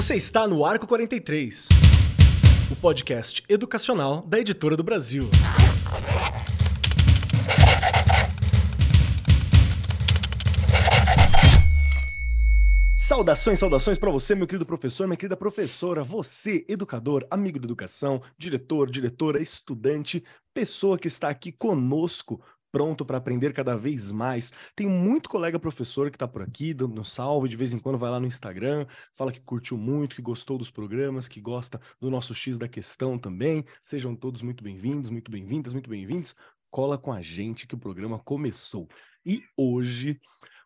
Você está no Arco 43, o podcast educacional da Editora do Brasil. Saudações, saudações para você, meu querido professor, minha querida professora, você, educador, amigo da educação, diretor, diretora, estudante, pessoa que está aqui conosco pronto para aprender cada vez mais. Tem muito colega professor que está por aqui, dando um salve, de vez em quando vai lá no Instagram, fala que curtiu muito, que gostou dos programas, que gosta do nosso X da questão também. Sejam todos muito bem-vindos, muito bem-vindas, muito bem-vindos. Cola com a gente que o programa começou. E hoje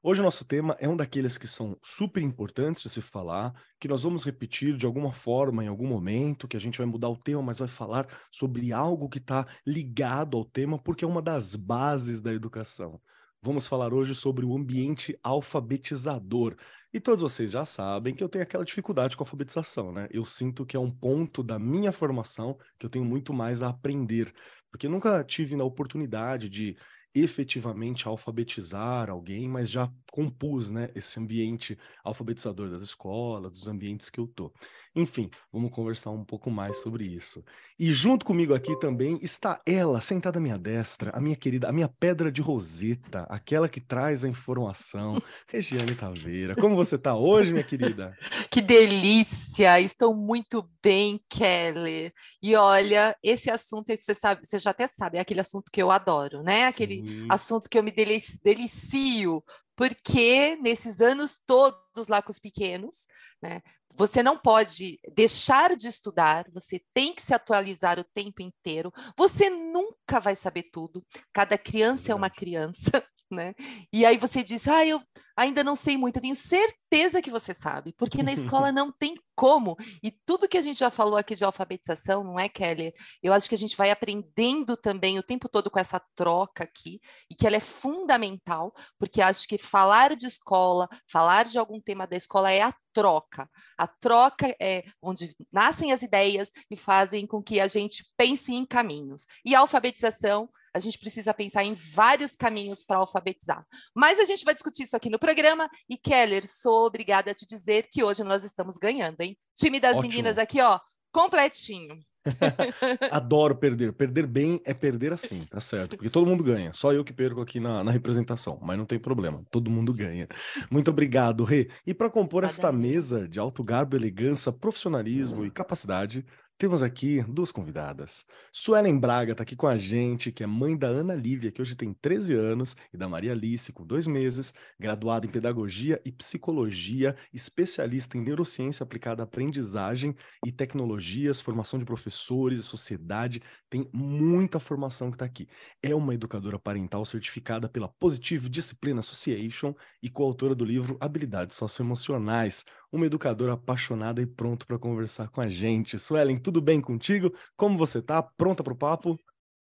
Hoje o nosso tema é um daqueles que são super importantes de se falar, que nós vamos repetir de alguma forma em algum momento, que a gente vai mudar o tema, mas vai falar sobre algo que está ligado ao tema, porque é uma das bases da educação. Vamos falar hoje sobre o ambiente alfabetizador. E todos vocês já sabem que eu tenho aquela dificuldade com a alfabetização, né? Eu sinto que é um ponto da minha formação que eu tenho muito mais a aprender, porque nunca tive na oportunidade de efetivamente alfabetizar alguém, mas já compus né, esse ambiente alfabetizador das escolas, dos ambientes que eu tô. Enfim, vamos conversar um pouco mais sobre isso. E junto comigo aqui também está ela, sentada à minha destra, a minha querida, a minha pedra de roseta, aquela que traz a informação, Regiane Taveira. Como você está hoje, minha querida? Que delícia! Estou muito bem, Kelly. E olha, esse assunto, você sabe, você já até sabe, é aquele assunto que eu adoro, né? Aquele Sim. assunto que eu me delicio, porque nesses anos todos lá com os pequenos, né? Você não pode deixar de estudar, você tem que se atualizar o tempo inteiro. Você nunca vai saber tudo. Cada criança é uma criança, né? E aí você diz: "Ah, eu ainda não sei muito". Eu tenho certeza que você sabe, porque na escola não tem como. E tudo que a gente já falou aqui de alfabetização, não é, Kelly? Eu acho que a gente vai aprendendo também o tempo todo com essa troca aqui, e que ela é fundamental, porque acho que falar de escola, falar de algum tema da escola é a troca. A troca é onde nascem as ideias e fazem com que a gente pense em caminhos. E a alfabetização, a gente precisa pensar em vários caminhos para alfabetizar. Mas a gente vai discutir isso aqui no programa. E Keller, sou obrigada a te dizer que hoje nós estamos ganhando, hein? Time das Ótimo. meninas aqui, ó, completinho. Adoro perder. Perder bem é perder assim, tá certo? Porque todo mundo ganha. Só eu que perco aqui na, na representação, mas não tem problema. Todo mundo ganha. Muito obrigado, Rê. E para compor esta mesa de alto garbo, elegância, profissionalismo e capacidade, temos aqui duas convidadas. Suelen Braga está aqui com a gente, que é mãe da Ana Lívia, que hoje tem 13 anos, e da Maria Alice, com dois meses, graduada em Pedagogia e Psicologia, especialista em Neurociência aplicada à aprendizagem e tecnologias, formação de professores e sociedade. Tem muita formação que está aqui. É uma educadora parental certificada pela Positive Discipline Association e coautora do livro Habilidades Socioemocionais, uma educadora apaixonada e pronto para conversar com a gente. Suelen, tudo bem contigo? Como você tá? Pronta para o papo?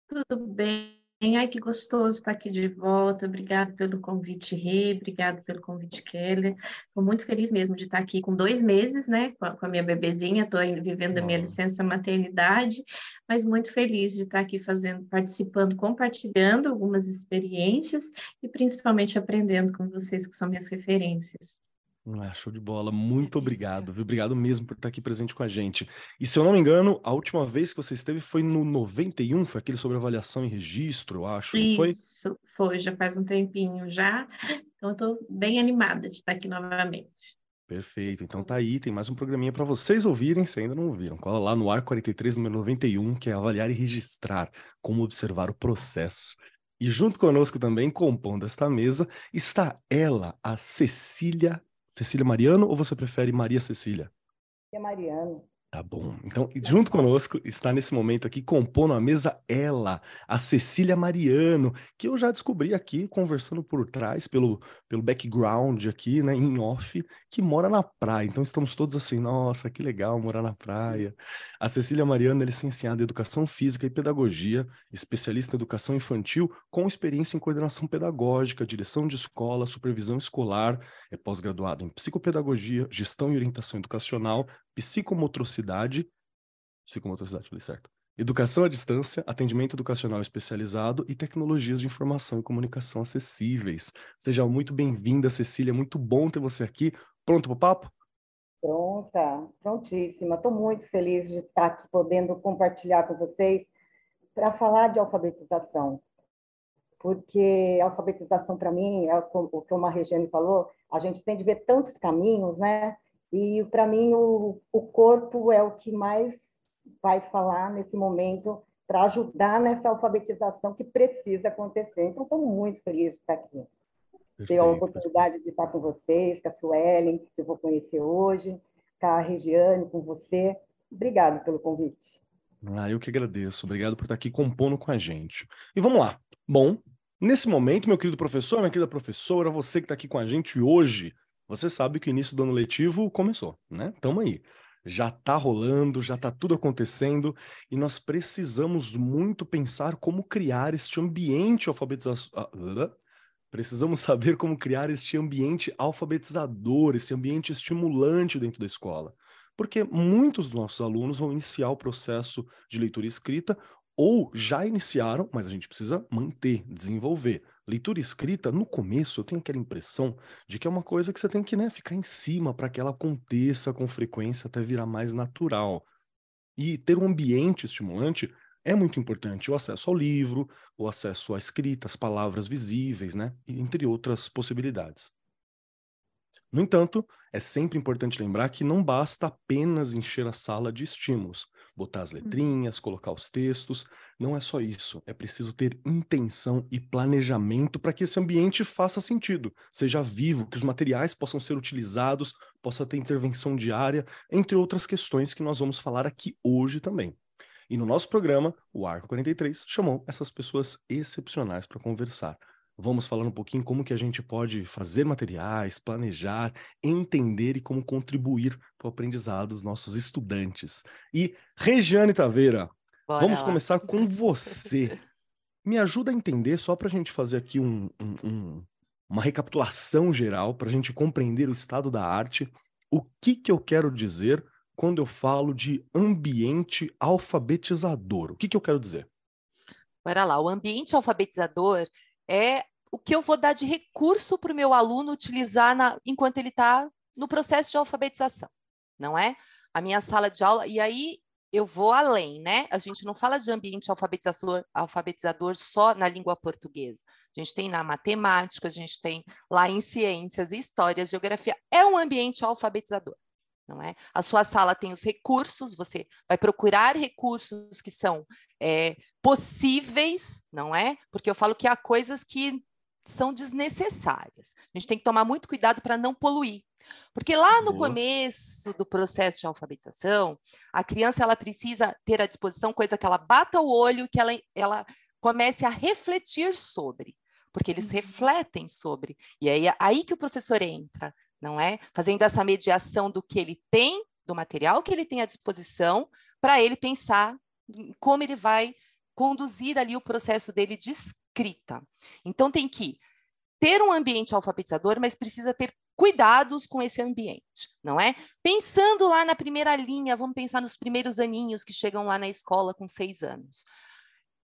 Tudo bem. Ai, que gostoso estar aqui de volta. Obrigado pelo convite, Rê. Obrigado pelo convite, Keller. Estou muito feliz mesmo de estar aqui com dois meses, né? Com a, com a minha bebezinha. Estou vivendo a minha licença maternidade, mas muito feliz de estar aqui fazendo, participando, compartilhando algumas experiências e principalmente aprendendo com vocês, que são minhas referências. Ah, show de bola. Muito obrigado, viu? Obrigado mesmo por estar aqui presente com a gente. E se eu não me engano, a última vez que você esteve foi no 91, foi aquele sobre avaliação e registro, eu acho, Isso, foi? Isso, foi, já faz um tempinho já. Então eu estou bem animada de estar aqui novamente. Perfeito. Então tá aí, tem mais um programinha para vocês ouvirem, se ainda não ouviram. Cola lá no ar 43 número 91, que é avaliar e registrar, como observar o processo. E junto conosco também, compondo esta mesa, está ela, a Cecília Cecília Mariano ou você prefere Maria Cecília? É Mariano. Tá bom. Então, junto conosco está nesse momento aqui compondo a mesa ela, a Cecília Mariano, que eu já descobri aqui conversando por trás pelo, pelo background aqui, né, em off, que mora na praia. Então estamos todos assim, nossa, que legal morar na praia. A Cecília Mariano é licenciada em Educação Física e Pedagogia, especialista em Educação Infantil, com experiência em coordenação pedagógica, direção de escola, supervisão escolar, é pós-graduada em Psicopedagogia, Gestão e Orientação Educacional, psicomotricidade, psicomotricidade, falei certo, educação à distância, atendimento educacional especializado e tecnologias de informação e comunicação acessíveis. Seja muito bem-vinda, Cecília, muito bom ter você aqui. Pronto para o papo? Pronta, prontíssima. Estou muito feliz de estar aqui podendo compartilhar com vocês para falar de alfabetização. Porque alfabetização, para mim, é o que uma Regiane falou, a gente tem de ver tantos caminhos, né? E, para mim, o, o corpo é o que mais vai falar nesse momento para ajudar nessa alfabetização que precisa acontecer. Então, estou muito feliz de estar aqui. Perfeito. Ter a oportunidade de estar com vocês, com a Suelen, que eu vou conhecer hoje, com a Regiane, com você. Obrigado pelo convite. Ah, eu que agradeço. Obrigado por estar aqui compondo com a gente. E vamos lá. Bom, nesse momento, meu querido professor, minha querida professora, você que está aqui com a gente hoje, você sabe que o início do ano letivo começou, né? Tamo aí já está rolando, já está tudo acontecendo e nós precisamos muito pensar como criar este ambiente alfabetização. Precisamos saber como criar este ambiente alfabetizador, esse ambiente estimulante dentro da escola. Porque muitos dos nossos alunos vão iniciar o processo de leitura e escrita ou já iniciaram, mas a gente precisa manter, desenvolver. Leitura escrita, no começo, eu tenho aquela impressão de que é uma coisa que você tem que né, ficar em cima para que ela aconteça com frequência até virar mais natural. E ter um ambiente estimulante é muito importante. O acesso ao livro, o acesso à escrita, as palavras visíveis, né? Entre outras possibilidades. No entanto, é sempre importante lembrar que não basta apenas encher a sala de estímulos, botar as uhum. letrinhas, colocar os textos. Não é só isso. É preciso ter intenção e planejamento para que esse ambiente faça sentido, seja vivo, que os materiais possam ser utilizados, possa ter intervenção diária, entre outras questões que nós vamos falar aqui hoje também. E no nosso programa, o Arco 43 chamou essas pessoas excepcionais para conversar vamos falar um pouquinho como que a gente pode fazer materiais, planejar, entender e como contribuir para o aprendizado dos nossos estudantes. E Regiane Taveira, Bora vamos lá. começar com você. Me ajuda a entender, só para a gente fazer aqui um, um, um, uma recapitulação geral, para a gente compreender o estado da arte, o que, que eu quero dizer quando eu falo de ambiente alfabetizador. O que, que eu quero dizer? Bora lá, o ambiente alfabetizador é o que eu vou dar de recurso para o meu aluno utilizar na, enquanto ele está no processo de alfabetização, não é? A minha sala de aula, e aí eu vou além, né? A gente não fala de ambiente alfabetizador, alfabetizador só na língua portuguesa. A gente tem na matemática, a gente tem lá em ciências, histórias, geografia. É um ambiente alfabetizador, não é? A sua sala tem os recursos, você vai procurar recursos que são é, possíveis, não é? Porque eu falo que há coisas que são desnecessárias. A gente tem que tomar muito cuidado para não poluir. Porque lá no começo do processo de alfabetização, a criança ela precisa ter à disposição coisa que ela bata o olho, que ela, ela comece a refletir sobre, porque eles uhum. refletem sobre. E aí aí que o professor entra, não é? Fazendo essa mediação do que ele tem, do material que ele tem à disposição, para ele pensar como ele vai conduzir ali o processo dele de escrita. Então tem que ter um ambiente alfabetizador, mas precisa ter cuidados com esse ambiente, não é? Pensando lá na primeira linha, vamos pensar nos primeiros aninhos que chegam lá na escola com seis anos.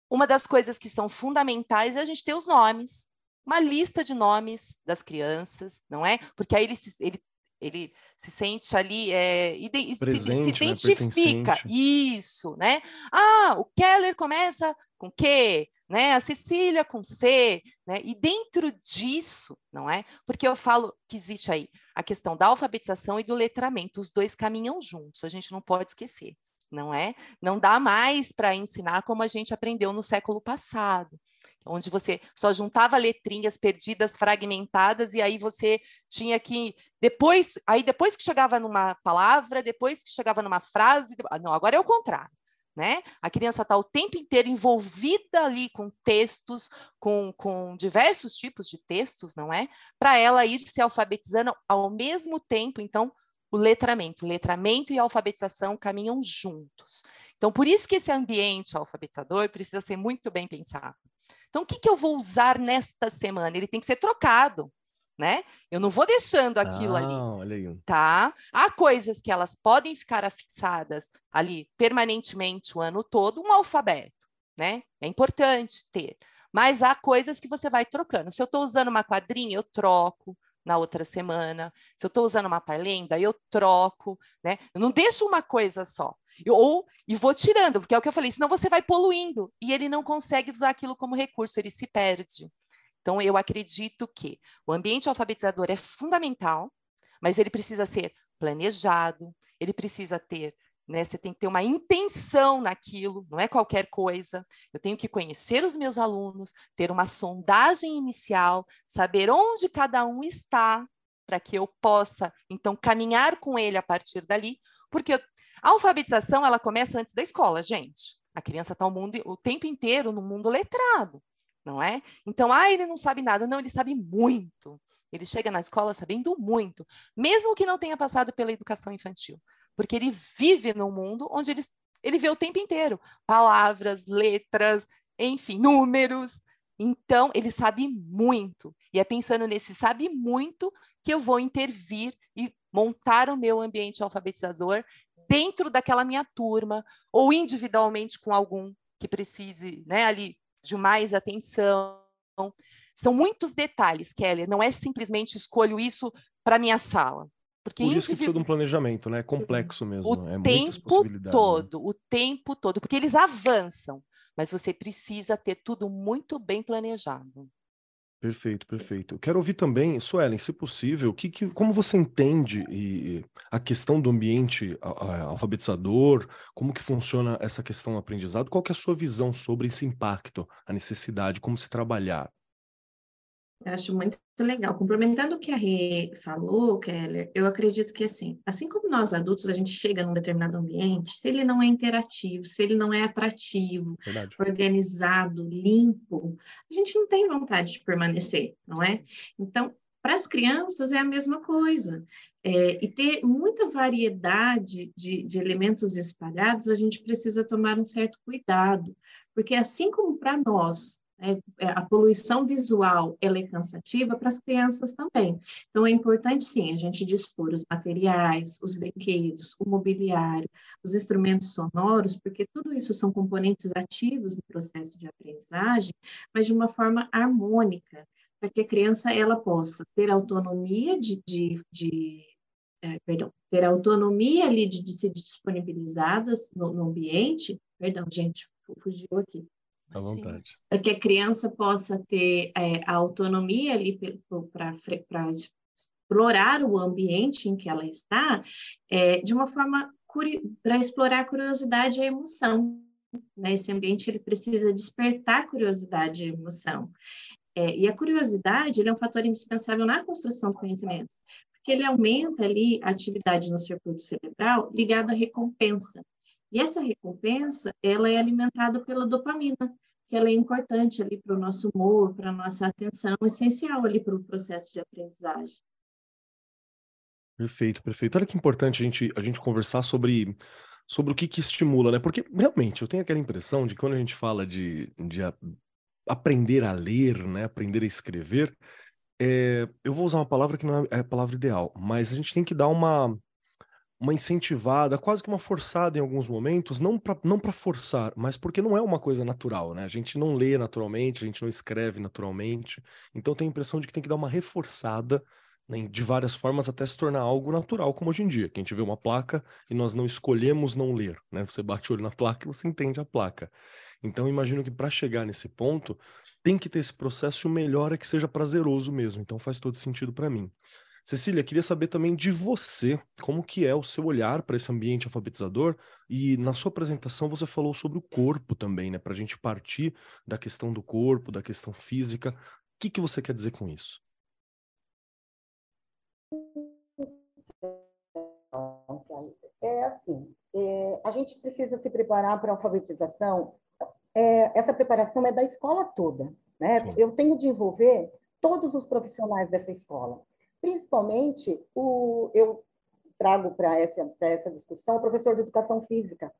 Uma das coisas que são fundamentais é a gente ter os nomes, uma lista de nomes das crianças, não é? Porque aí ele, ele ele se sente ali, é, Presente, se, se, né, identifica, né? isso, né? Ah, o Keller começa com Q, né? A Cecília com C, né? E dentro disso, não é? Porque eu falo que existe aí a questão da alfabetização e do letramento, os dois caminham juntos, a gente não pode esquecer, não é? Não dá mais para ensinar como a gente aprendeu no século passado onde você só juntava letrinhas perdidas, fragmentadas, e aí você tinha que depois, aí depois que chegava numa palavra, depois que chegava numa frase, não, agora é o contrário. Né? A criança está o tempo inteiro envolvida ali com textos, com, com diversos tipos de textos, não é? Para ela ir se alfabetizando ao mesmo tempo, então, o letramento. O letramento e a alfabetização caminham juntos. Então, por isso que esse ambiente alfabetizador precisa ser muito bem pensado. Então, o que, que eu vou usar nesta semana? Ele tem que ser trocado, né? Eu não vou deixando aquilo ah, ali. Tá? Há coisas que elas podem ficar afixadas ali permanentemente o ano todo, um alfabeto, né? É importante ter. Mas há coisas que você vai trocando. Se eu estou usando uma quadrinha, eu troco, na outra semana. Se eu estou usando uma parlenda, eu troco, né? Eu não deixo uma coisa só. Eu, ou e vou tirando, porque é o que eu falei, senão você vai poluindo e ele não consegue usar aquilo como recurso, ele se perde. Então, eu acredito que o ambiente alfabetizador é fundamental, mas ele precisa ser planejado, ele precisa ter né? Você tem que ter uma intenção naquilo, não é qualquer coisa. Eu tenho que conhecer os meus alunos, ter uma sondagem inicial, saber onde cada um está, para que eu possa, então, caminhar com ele a partir dali, porque a alfabetização ela começa antes da escola, gente. A criança está o, o tempo inteiro no mundo letrado, não é? Então, ah, ele não sabe nada. Não, ele sabe muito. Ele chega na escola sabendo muito, mesmo que não tenha passado pela educação infantil porque ele vive num mundo onde ele, ele vê o tempo inteiro palavras, letras, enfim, números. Então, ele sabe muito. E é pensando nesse sabe muito que eu vou intervir e montar o meu ambiente alfabetizador dentro daquela minha turma, ou individualmente com algum que precise né, ali de mais atenção. São muitos detalhes, Kelly. Não é simplesmente escolho isso para minha sala. Porque Por isso que precisa de um planejamento, né? É complexo mesmo. O é tempo né? todo, né? o tempo todo, porque eles avançam, mas você precisa ter tudo muito bem planejado. Perfeito, perfeito. Quero ouvir também, Suelen, se possível, que, que, como você entende e, a questão do ambiente alfabetizador, como que funciona essa questão do aprendizado, qual que é a sua visão sobre esse impacto, a necessidade, como se trabalhar? Eu acho muito legal. Complementando o que a Rê falou, Keller, eu acredito que assim, assim como nós adultos, a gente chega num determinado ambiente, se ele não é interativo, se ele não é atrativo, Verdade. organizado, limpo, a gente não tem vontade de permanecer, não é? Então, para as crianças é a mesma coisa. É, e ter muita variedade de, de elementos espalhados, a gente precisa tomar um certo cuidado, porque assim como para nós a poluição visual ela é cansativa para as crianças também. Então, é importante, sim, a gente dispor os materiais, os brinquedos, o mobiliário, os instrumentos sonoros, porque tudo isso são componentes ativos do processo de aprendizagem, mas de uma forma harmônica, para que a criança ela possa ter autonomia de, de, de é, perdão, ter autonomia ali de, de se disponibilizadas no, no ambiente, perdão, gente, fugiu aqui, à vontade. Para que a criança possa ter é, a autonomia ali para explorar o ambiente em que ela está, é, de uma forma para explorar a curiosidade e a emoção. Né? Esse ambiente ele precisa despertar curiosidade e emoção. É, e a curiosidade é um fator indispensável na construção do conhecimento, porque ele aumenta ali a atividade no circuito cerebral ligada à recompensa. E essa recompensa, ela é alimentada pela dopamina, que ela é importante ali para o nosso humor, para a nossa atenção, essencial ali para o processo de aprendizagem. Perfeito, perfeito. Olha que importante a gente, a gente conversar sobre, sobre o que, que estimula, né? Porque realmente eu tenho aquela impressão de que quando a gente fala de, de a, aprender a ler, né? Aprender a escrever, é, eu vou usar uma palavra que não é, é a palavra ideal, mas a gente tem que dar uma, uma incentivada, quase que uma forçada em alguns momentos, não para não forçar, mas porque não é uma coisa natural, né? A gente não lê naturalmente, a gente não escreve naturalmente, então tem a impressão de que tem que dar uma reforçada né, de várias formas até se tornar algo natural, como hoje em dia, que a gente vê uma placa e nós não escolhemos não ler, né? Você bate o olho na placa e você entende a placa. Então, imagino que para chegar nesse ponto, tem que ter esse processo e o melhor é que seja prazeroso mesmo. Então, faz todo sentido para mim. Cecília, queria saber também de você, como que é o seu olhar para esse ambiente alfabetizador e na sua apresentação você falou sobre o corpo também, né? Para a gente partir da questão do corpo, da questão física. O que, que você quer dizer com isso? É assim, é, a gente precisa se preparar para a alfabetização. É, essa preparação é da escola toda, né? Sim. Eu tenho de envolver todos os profissionais dessa escola. Principalmente, o, eu trago para essa, essa discussão o professor de educação física,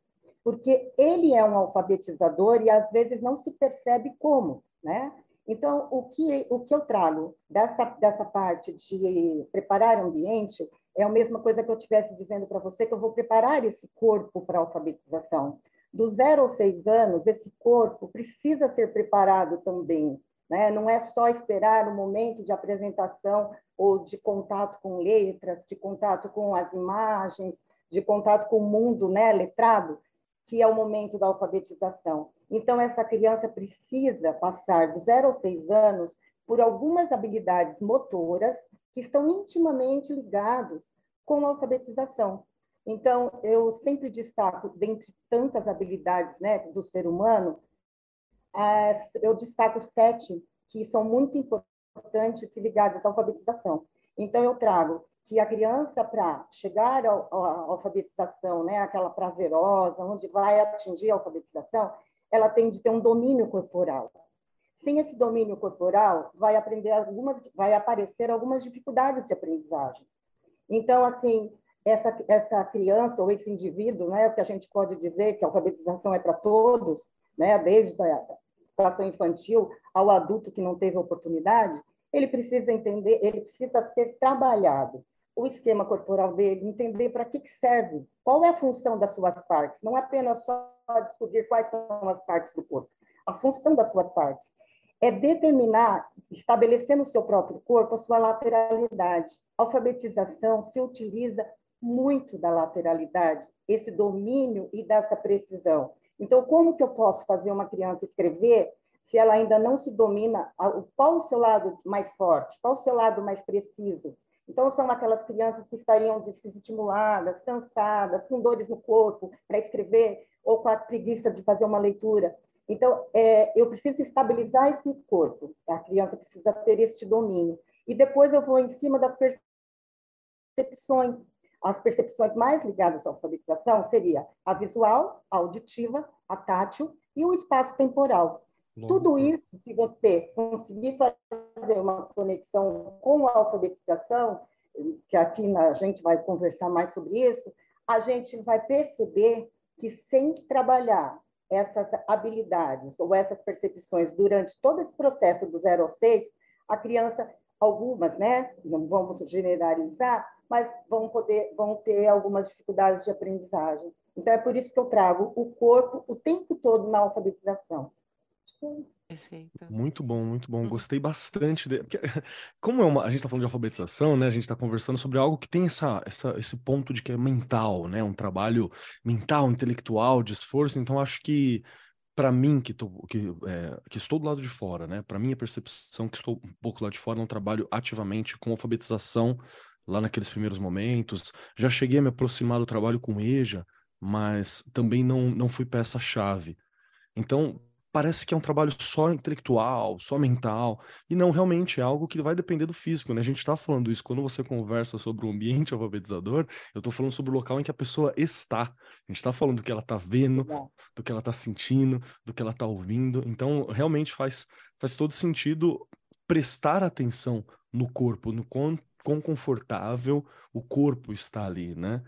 porque ele é um alfabetizador e às vezes não se percebe como, né? Então, o que, o que eu trago dessa, dessa parte de preparar ambiente é a mesma coisa que eu estivesse dizendo para você, que eu vou preparar esse corpo para a alfabetização. Do zero aos seis anos, esse corpo precisa ser preparado também Né? Não é só esperar o momento de apresentação ou de contato com letras, de contato com as imagens, de contato com o mundo né, letrado, que é o momento da alfabetização. Então, essa criança precisa passar dos 0 aos 6 anos por algumas habilidades motoras que estão intimamente ligados com a alfabetização. Então, eu sempre destaco, dentre tantas habilidades né, do ser humano, as, eu destaco sete que são muito importantes ligadas à alfabetização. Então, eu trago que a criança, para chegar à alfabetização, né, aquela prazerosa, onde vai atingir a alfabetização, ela tem de ter um domínio corporal. Sem esse domínio corporal, vai aprender algumas, vai aparecer algumas dificuldades de aprendizagem. Então, assim, essa, essa criança ou esse indivíduo, né, que a gente pode dizer que a alfabetização é para todos, né, desde a educação infantil ao adulto que não teve oportunidade, ele precisa entender, ele precisa ser trabalhado o esquema corporal dele, entender para que, que serve, qual é a função das suas partes, não apenas só descobrir quais são as partes do corpo, a função das suas partes é determinar, estabelecer no seu próprio corpo a sua lateralidade. A alfabetização se utiliza muito da lateralidade, esse domínio e dessa precisão. Então, como que eu posso fazer uma criança escrever se ela ainda não se domina qual o seu lado mais forte, qual o seu lado mais preciso? Então, são aquelas crianças que estariam desestimuladas, cansadas, com dores no corpo para escrever, ou com a preguiça de fazer uma leitura. Então, é, eu preciso estabilizar esse corpo, a criança precisa ter este domínio. E depois eu vou em cima das percepções. As percepções mais ligadas à alfabetização seria a visual, a auditiva, a tátil e o espaço temporal. Tudo isso, se você conseguir fazer uma conexão com a alfabetização, que aqui a gente vai conversar mais sobre isso, a gente vai perceber que sem trabalhar essas habilidades ou essas percepções durante todo esse processo do 0 ao 6, a criança, algumas, né, não vamos generalizar, mas vão poder, vão ter algumas dificuldades de aprendizagem. Então é por isso que eu trago o corpo o tempo todo na alfabetização. Perfeito. Muito bom, muito bom. Uhum. Gostei bastante. De... Como é uma... a gente está falando de alfabetização, né? A gente está conversando sobre algo que tem essa, essa, esse ponto de que é mental, né? Um trabalho mental, intelectual, de esforço. Então, acho que para mim que, tô, que, é, que, estou do lado de fora, né? Para mim a percepção que estou um pouco lá de fora, não trabalho ativamente com alfabetização lá naqueles primeiros momentos. Já cheguei a me aproximar do trabalho com EJA, mas também não não fui peça chave. Então, parece que é um trabalho só intelectual, só mental, e não realmente é algo que vai depender do físico, né? A gente está falando isso quando você conversa sobre o ambiente alfabetizador, eu estou falando sobre o local em que a pessoa está. A gente está falando do que ela está vendo, do que ela está sentindo, do que ela está ouvindo. Então, realmente faz, faz todo sentido prestar atenção no corpo, no quão, quão confortável o corpo está ali, né?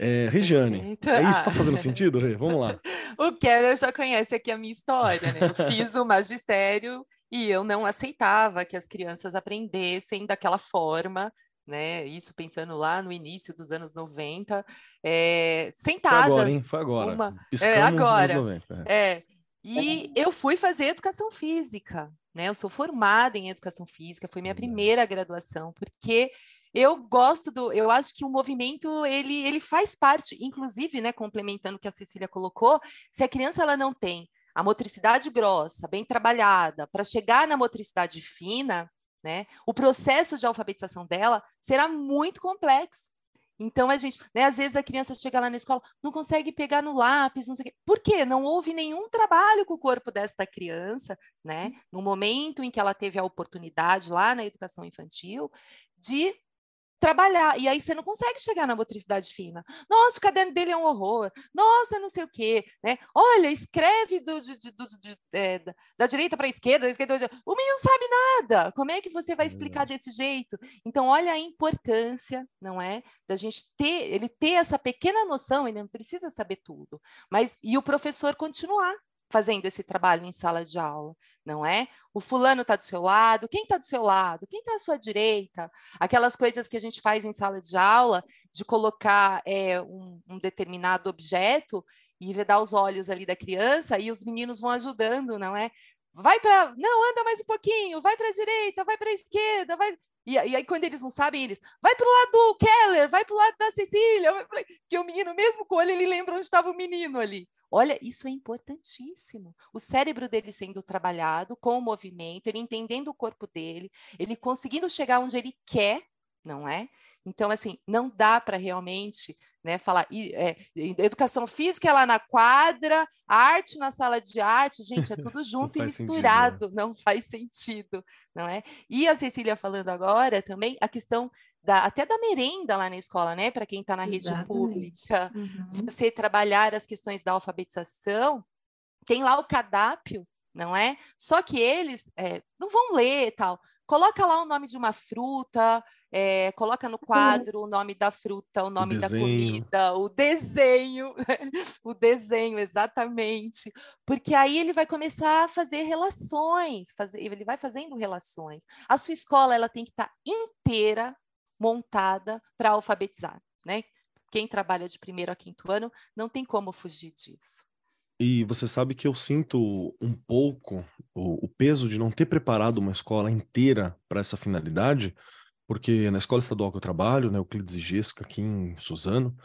É, Regiane, é isso que está fazendo sentido, Rê? Vamos lá. o Keller já conhece aqui a minha história, né? Eu fiz o magistério e eu não aceitava que as crianças aprendessem daquela forma, né? Isso pensando lá no início dos anos 90, é, sentadas. Foi agora, hein? Foi agora. Uma... é, agora. 90, é. é. E eu fui fazer educação física, né? Eu sou formada em educação física, foi minha primeira graduação, porque eu gosto do, eu acho que o movimento ele, ele faz parte, inclusive, né, complementando o que a Cecília colocou, se a criança ela não tem a motricidade grossa, bem trabalhada, para chegar na motricidade fina, né, o processo de alfabetização dela será muito complexo. Então, a gente, né, às vezes a criança chega lá na escola, não consegue pegar no lápis, não sei o quê. Por quê? Não houve nenhum trabalho com o corpo desta criança, né? No momento em que ela teve a oportunidade lá na educação infantil de trabalhar. E aí você não consegue chegar na motricidade fina. Nossa, o caderno dele é um horror. Nossa, não sei o quê. Né? Olha, escreve do, do, do, é, da direita para a esquerda, da esquerda. O menino não sabe nada. Como é que você vai explicar desse jeito? Então, olha a importância, não é? Da gente ter, ele ter essa pequena noção, ele não precisa saber tudo. Mas, e o professor continuar fazendo esse trabalho em sala de aula, não é? O fulano está do seu lado, quem está do seu lado, quem está à sua direita, aquelas coisas que a gente faz em sala de aula, de colocar é, um, um, determinado objeto e vedar os olhos ali da criança, e os meninos vão ajudando, não é? vai para, não, anda mais um pouquinho, vai para a direita, vai para a esquerda, vai. E, e, aí, quando eles não sabem, eles vai para o lado do Keller, vai para o lado da Cecília, que o menino, mesmo com o olho, ele lembra onde estava o menino ali. Olha, isso é importantíssimo. O cérebro dele sendo trabalhado com o movimento, ele entendendo o corpo dele, ele conseguindo chegar onde ele quer, não é? Então, assim, não dá para realmente né, falar é, educação física é lá na quadra, arte na sala de arte, gente, é tudo junto e misturado, sentido, né? não faz sentido, não é? E a Cecília falando agora também a questão da, até da merenda lá na escola, né? Para quem está na Exatamente. rede pública, uhum. você trabalhar as questões da alfabetização, tem lá o cardápio, não é? Só que eles é, não vão ler tal. Coloca lá o nome de uma fruta, é, coloca no quadro o nome da fruta, o nome o da comida, o desenho, o desenho, exatamente. Porque aí ele vai começar a fazer relações, fazer, ele vai fazendo relações. A sua escola ela tem que estar tá inteira montada para alfabetizar, né? Quem trabalha de primeiro a quinto ano não tem como fugir disso. E você sabe que eu sinto um pouco o, o peso de não ter preparado uma escola inteira para essa finalidade, porque na escola estadual que eu trabalho, né, Euclides e Gesca, aqui em Suzano,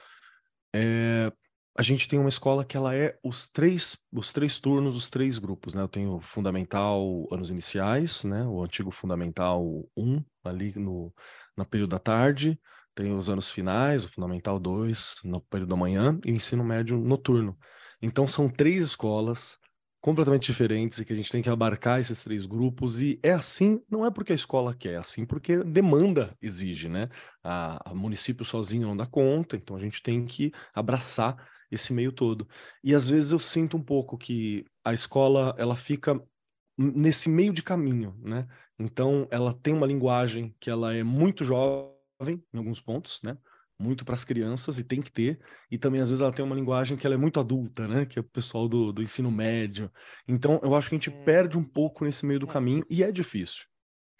é, a gente tem uma escola que ela é os três, os três turnos, os três grupos, né? Eu tenho fundamental anos iniciais, né? O antigo fundamental 1, ali no, no período da tarde, tem os anos finais, o Fundamental 2 no período da manhã e o ensino médio noturno. Então são três escolas completamente diferentes e que a gente tem que abarcar esses três grupos e é assim, não é porque a escola quer, é assim porque demanda exige, né? A, a município sozinho não dá conta, então a gente tem que abraçar esse meio todo. E às vezes eu sinto um pouco que a escola ela fica nesse meio de caminho, né? Então ela tem uma linguagem que ela é muito jovem em alguns pontos, né? Muito para as crianças e tem que ter. E também, às vezes, ela tem uma linguagem que ela é muito adulta, né? Que é o pessoal do, do ensino médio. Então, eu acho que a gente é. perde um pouco nesse meio do é. caminho e é difícil.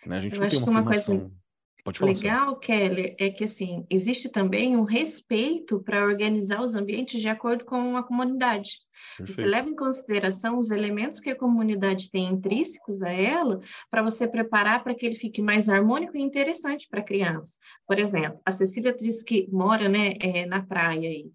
Né? A gente eu não tem uma, uma formação. Coisa... Pode falar, legal, Kelly, é que assim, existe também um respeito para organizar os ambientes de acordo com a comunidade. Perfeito. Você leva em consideração os elementos que a comunidade tem intrínsecos a ela para você preparar para que ele fique mais harmônico e interessante para a criança. Por exemplo, a Cecília diz que mora né, é, na praia. Aí.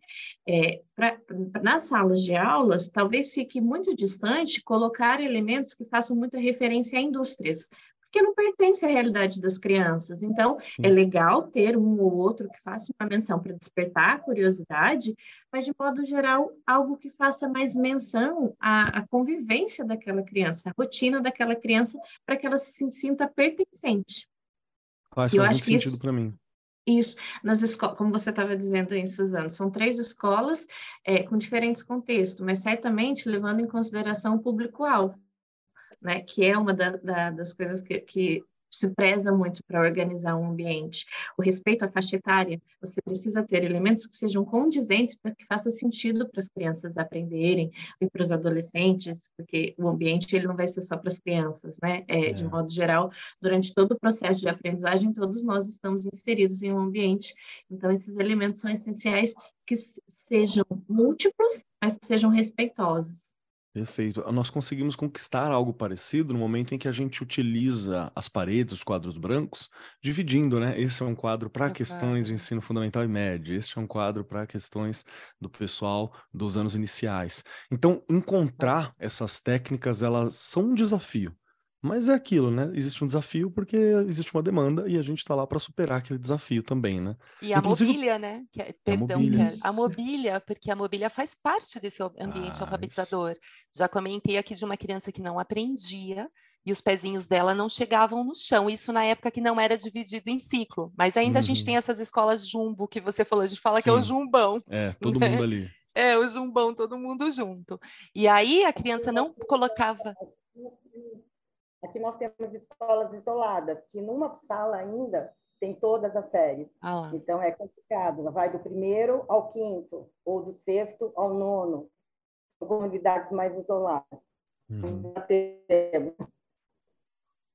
É, pra, nas salas de aulas, talvez fique muito distante colocar elementos que façam muita referência a indústrias, porque não pertence à realidade das crianças. Então, Sim. é legal ter um ou outro que faça uma menção para despertar a curiosidade, mas, de modo geral, algo que faça mais menção à, à convivência daquela criança, à rotina daquela criança, para que ela se sinta pertencente. Faz, faz muito sentido para mim. Isso, nas escolas, como você estava dizendo aí, Suzano, são três escolas é, com diferentes contextos, mas certamente levando em consideração o público-alvo né, que é uma da, da, das coisas que, que se preza muito para organizar um ambiente. O respeito à faixa etária, você precisa ter elementos que sejam condizentes para que faça sentido para as crianças aprenderem e para os adolescentes, porque o ambiente ele não vai ser só para as crianças, né? É, é. De modo geral, durante todo o processo de aprendizagem, todos nós estamos inseridos em um ambiente. Então, esses elementos são essenciais que sejam múltiplos, mas que sejam respeitosos. Perfeito. Nós conseguimos conquistar algo parecido no momento em que a gente utiliza as paredes, os quadros brancos, dividindo, né? Esse é um quadro para questões de ensino fundamental e médio, este é um quadro para questões do pessoal dos anos iniciais. Então, encontrar essas técnicas, elas são um desafio. Mas é aquilo, né? Existe um desafio porque existe uma demanda e a gente está lá para superar aquele desafio também, né? E a Inclusive, mobília, né? Que é, perdão, a mobília. a mobília, porque a mobília faz parte desse ambiente ah, alfabetizador. Isso. Já comentei aqui de uma criança que não aprendia e os pezinhos dela não chegavam no chão. Isso na época que não era dividido em ciclo. Mas ainda uhum. a gente tem uhum. essas escolas jumbo que você falou, a gente fala Sim. que é o jumbão. É, todo né? mundo ali. É, o jumbão, todo mundo junto. E aí a criança não colocava Aqui nós temos escolas isoladas, que numa sala ainda tem todas as séries. Ah então é complicado. Vai do primeiro ao quinto, ou do sexto ao nono. Comunidades mais isoladas. Uhum.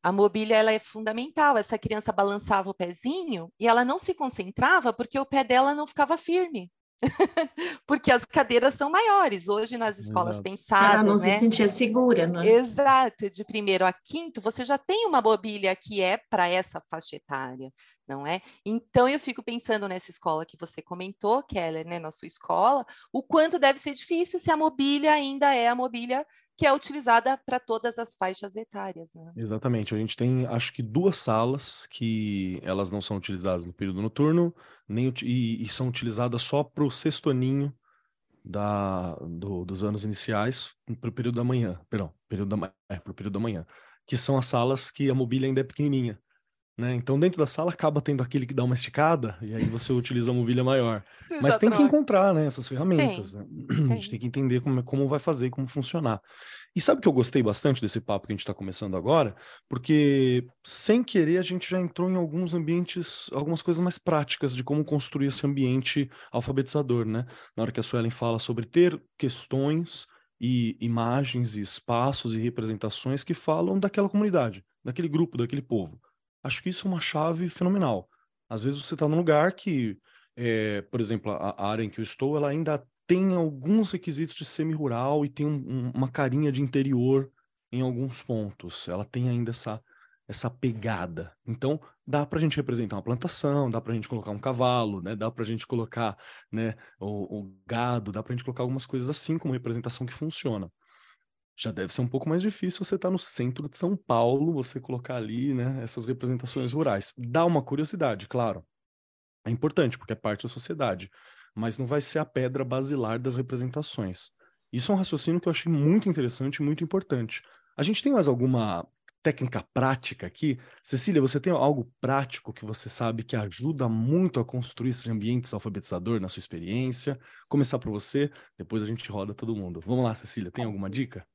A mobília ela é fundamental. Essa criança balançava o pezinho e ela não se concentrava porque o pé dela não ficava firme. porque as cadeiras são maiores. Hoje, nas escolas Exato. pensadas. Ela não né? se sentia segura, né? Exato, de primeiro a quinto, você já tem uma mobília que é para essa faixa etária, não é? Então, eu fico pensando nessa escola que você comentou, Keller, né, na sua escola, o quanto deve ser difícil se a mobília ainda é a mobília que é utilizada para todas as faixas etárias. Né? Exatamente. A gente tem, acho que, duas salas que elas não são utilizadas no período noturno nem, e, e são utilizadas só para o sexto aninho da, do, dos anos iniciais para o período da manhã. Perdão, período da, é, para o período da manhã. Que são as salas que a mobília ainda é pequenininha. Né? Então, dentro da sala, acaba tendo aquele que dá uma esticada, e aí você utiliza a mobília maior. Mas tem troca. que encontrar né, essas ferramentas. Né? A gente tem que entender como, é, como vai fazer como funcionar. E sabe que eu gostei bastante desse papo que a gente está começando agora? Porque, sem querer, a gente já entrou em alguns ambientes, algumas coisas mais práticas de como construir esse ambiente alfabetizador. Né? Na hora que a Suelen fala sobre ter questões e imagens e espaços e representações que falam daquela comunidade, daquele grupo, daquele povo. Acho que isso é uma chave fenomenal. Às vezes você está num lugar que, é, por exemplo, a, área em que eu estou, ela ainda tem alguns requisitos de semi-rural e tem um, uma carinha de interior em alguns pontos. Ela tem ainda essa, essa pegada. Então, dá para a gente representar uma plantação, dá para a gente colocar um cavalo, né? dá para a gente colocar né, o, o gado, dá para a gente colocar algumas coisas assim como representação que funciona já deve ser um pouco mais difícil você estar tá no centro de São Paulo, você colocar ali, né, essas representações rurais. Dá uma curiosidade, claro. É importante, porque é parte da sociedade, mas não vai ser a pedra basilar das representações. Isso é um raciocínio que eu achei muito interessante e muito importante. A gente tem mais alguma técnica prática aqui? Cecília, você tem algo prático que você sabe que ajuda muito a construir esses ambientes alfabetizador na sua experiência? Começar por você, depois a gente roda todo mundo. Vamos lá, Cecília, tem alguma dica?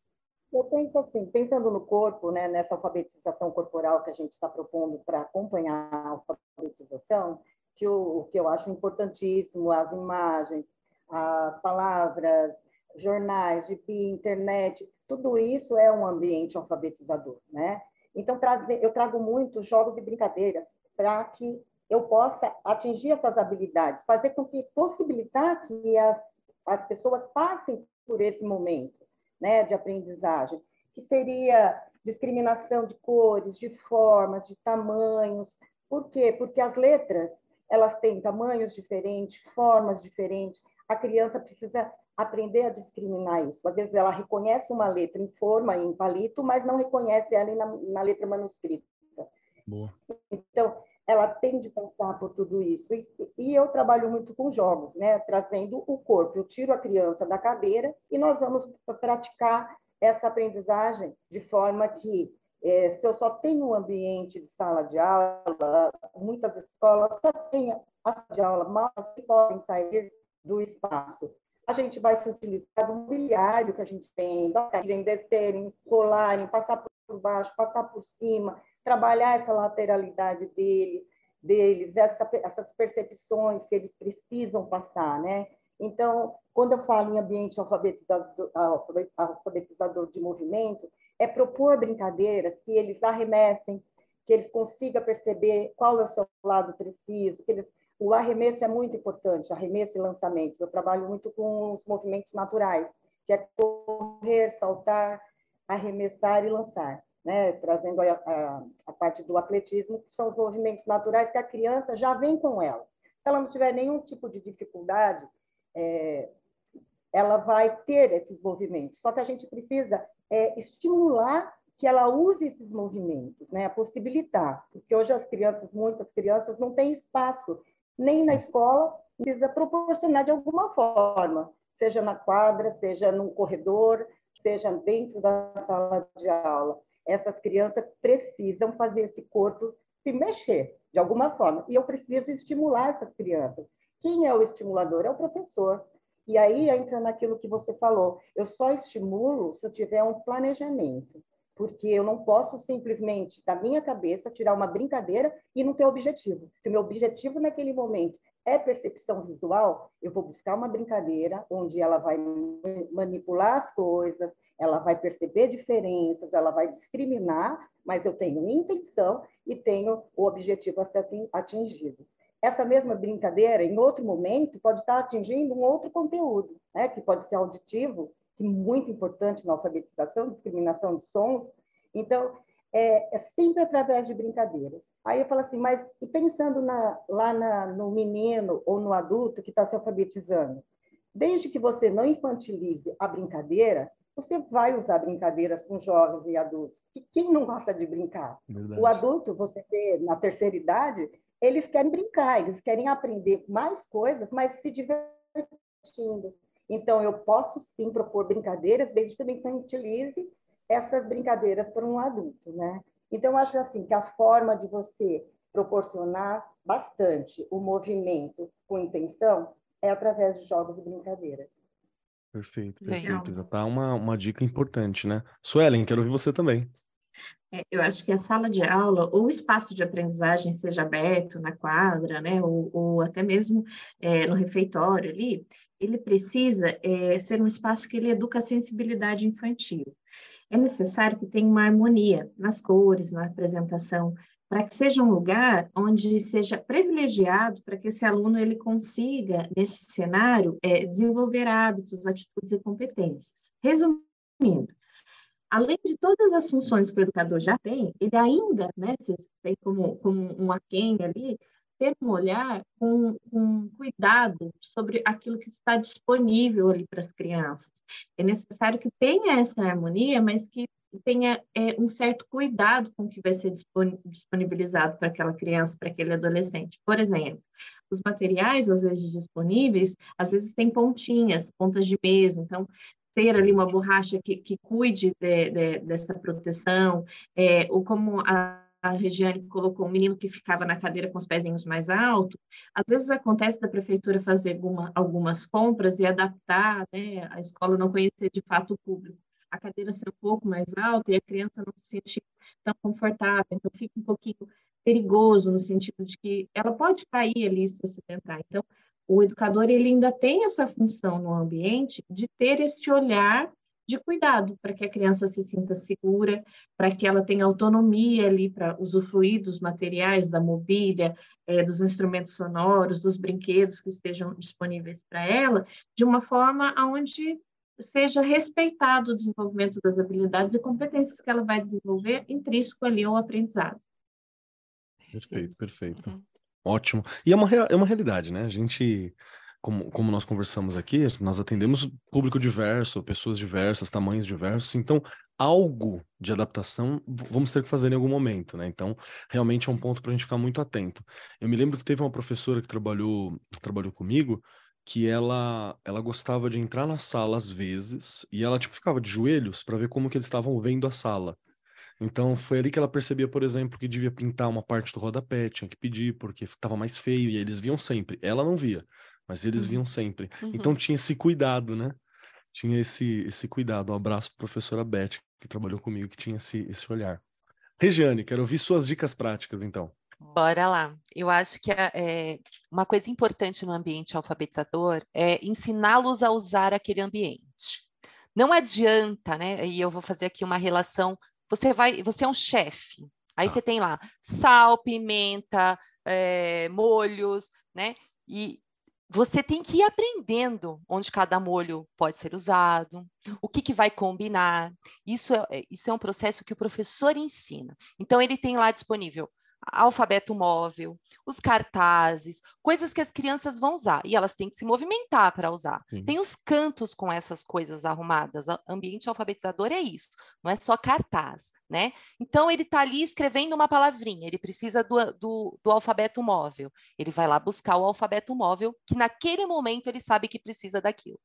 Eu penso assim, pensando no corpo, né, nessa alfabetização corporal que a gente está propondo para acompanhar a alfabetização, que o, o que eu acho importantíssimo, as imagens, as palavras, jornais, gibi, internet, tudo isso é um ambiente alfabetizador, né? Então, eu trago muito jogos e brincadeiras para que eu possa atingir essas habilidades, fazer com que possibilitar que as, as pessoas passem por esse momento né, de aprendizagem, que seria discriminação de cores, de formas, de tamanhos. Por quê? Porque as letras elas têm tamanhos diferentes, formas diferentes. A criança precisa aprender a discriminar isso. Às vezes ela reconhece uma letra em forma, em palito, mas não reconhece ela na, na letra manuscrita. Boa. Então, ela tem de passar por tudo isso. E, e, eu trabalho muito com jogos, né? trazendo o corpo. Eu tiro a criança da cadeira e nós vamos praticar essa aprendizagem de forma que, é, se eu só tenho um ambiente de sala de aula, muitas escolas só têm a sala de aula, mal podem sair do espaço. A gente vai se utilizar do mobiliário que a gente tem, irem, descerem, colarem, passar por baixo, passar por cima, trabalhar essa lateralidade dele, deles, essa, essas percepções que eles precisam passar, né? Então, quando eu falo em ambiente alfabetizador, alfabetizador de movimento, é propor brincadeiras que eles arremessem, que eles consigam perceber qual é o seu lado preciso. Eles, o arremesso é muito importante, arremesso e lançamentos. Eu trabalho muito com os movimentos naturais, que é correr, saltar, arremessar e lançar né, trazendo a, a, a, parte do atletismo, que são os movimentos naturais que a criança já vem com ela. Se ela não tiver nenhum tipo de dificuldade, é, ela vai ter esses movimentos. Só que a gente precisa é, estimular que ela use esses movimentos, né, possibilitar, porque hoje as crianças, muitas crianças, não têm espaço nem na escola, precisa proporcionar de alguma forma, seja na quadra, seja no corredor, seja dentro da sala de aula essas crianças precisam fazer esse corpo se mexer de alguma forma. E eu preciso estimular essas crianças. Quem é o estimulador? É o professor. E aí entra naquilo que você falou. Eu só estimulo se eu tiver um planejamento, porque eu não posso simplesmente, da minha cabeça, tirar uma brincadeira e não ter objetivo. Se meu objetivo naquele momento é percepção visual, eu vou buscar uma brincadeira onde ela vai manipular as coisas, ela vai perceber diferenças, ela vai discriminar, mas eu tenho intenção e tenho o objetivo a ser atingido. essa mesma brincadeira, em outro momento, pode estar atingindo um outro conteúdo, né? que pode ser auditivo, que é muito importante na alfabetização, discriminação de sons. Então, é, é sempre através de brincadeiras. Aí eu falo assim, mas e pensando na, lá na, no menino ou no adulto que está se alfabetizando? Desde que você não infantilize a brincadeira, você vai usar brincadeiras com jovens e adultos. E quem não gosta de brincar? Verdade. O adulto, você vê na terceira idade, eles querem brincar, eles querem aprender mais coisas, mas se divertindo. Então, eu posso sim propor brincadeiras, desde que eu infantilize essas brincadeiras para um adulto, né? Então, eu acho assim que a forma de você proporcionar bastante o movimento com intenção é através de jogos e brincadeiras. Perfeito, perfeito. Já tá uma, uma dica importante, né? Suelen, quero ouvir você também. É, eu acho que a sala de aula ou o espaço de aprendizagem seja aberto na quadra, né, ou, ou até mesmo é, no refeitório ali, ele precisa é, ser um espaço que ele educa a sensibilidade infantil. É necessário que tenha uma harmonia nas cores, na apresentação, para que seja um lugar onde seja privilegiado para que esse aluno ele consiga nesse cenário é, desenvolver hábitos, atitudes e competências. Resumindo, além de todas as funções que o educador já tem, ele ainda, né, tem como, como um aquém ali, ter um olhar com, com cuidado sobre aquilo que está disponível ali para as crianças. É necessário que tenha essa harmonia, mas que tenha é, um certo cuidado com o que vai ser disponibilizado para aquela criança, para aquele adolescente. Por exemplo, os materiais, às vezes, disponíveis, às vezes tem pontinhas, pontas de mesa, então ter ali uma borracha que, que cuide de, de, dessa proteção, é, ou como a, a Regiane colocou, um menino que ficava na cadeira com os pezinhos mais altos, às vezes acontece da prefeitura fazer alguma, algumas compras e adaptar, né, a escola não conhecer de fato o público, a cadeira ser um pouco mais alta e a criança não se sente tão confortável, então fica um pouquinho perigoso no sentido de que ela pode cair ali se acidentar. Então, o educador ele ainda tem essa função no ambiente de ter esse olhar de cuidado para que a criança se sinta segura, para que ela tenha autonomia ali para usufruir dos materiais, da mobília, é, dos instrumentos sonoros, dos brinquedos que estejam disponíveis para ela, de uma forma onde seja respeitado o desenvolvimento das habilidades e competências que ela vai desenvolver intrínseco ali ao aprendizado. Perfeito, perfeito. Uhum. Ótimo. E é uma, é uma realidade, né? A gente, como, como nós conversamos aqui, nós atendemos público diverso, pessoas diversas, tamanhos diversos, então algo de adaptação vamos ter que fazer em algum momento, né? Então, realmente é um ponto para a gente ficar muito atento. Eu me lembro que teve uma professora que trabalhou, trabalhou comigo, que ela ela gostava de entrar na sala às vezes e ela tipo ficava de joelhos para ver como que eles estavam vendo a sala. Então foi ali que ela percebia, por exemplo, que devia pintar uma parte do rodapé, tinha que pedir porque estava mais feio e eles viam sempre. Ela não via, mas eles uhum. viam sempre. Uhum. Então tinha esse cuidado, né? Tinha esse esse cuidado. Um abraço para a professora Beth, que trabalhou comigo, que tinha esse esse olhar. Regiane, quero ouvir suas dicas práticas, então. Bora lá. Eu acho que é, uma coisa importante no ambiente alfabetizador é ensiná-los a usar aquele ambiente. Não adianta, né? E eu vou fazer aqui uma relação você vai, você é um chefe. Aí ah. você tem lá sal, pimenta, é, molhos, né? E você tem que ir aprendendo onde cada molho pode ser usado, o que, que vai combinar. Isso é isso é um processo que o professor ensina. Então, ele tem lá disponível alfabeto móvel, os cartazes, coisas que as crianças vão usar e elas têm que se movimentar para usar. Sim. Tem os cantos com essas coisas arrumadas. O ambiente alfabetizador é isso, não é só cartaz. Né? Então, ele está ali escrevendo uma palavrinha, ele precisa do, do, do, alfabeto móvel. Ele vai lá buscar o alfabeto móvel, que naquele momento ele sabe que precisa daquilo.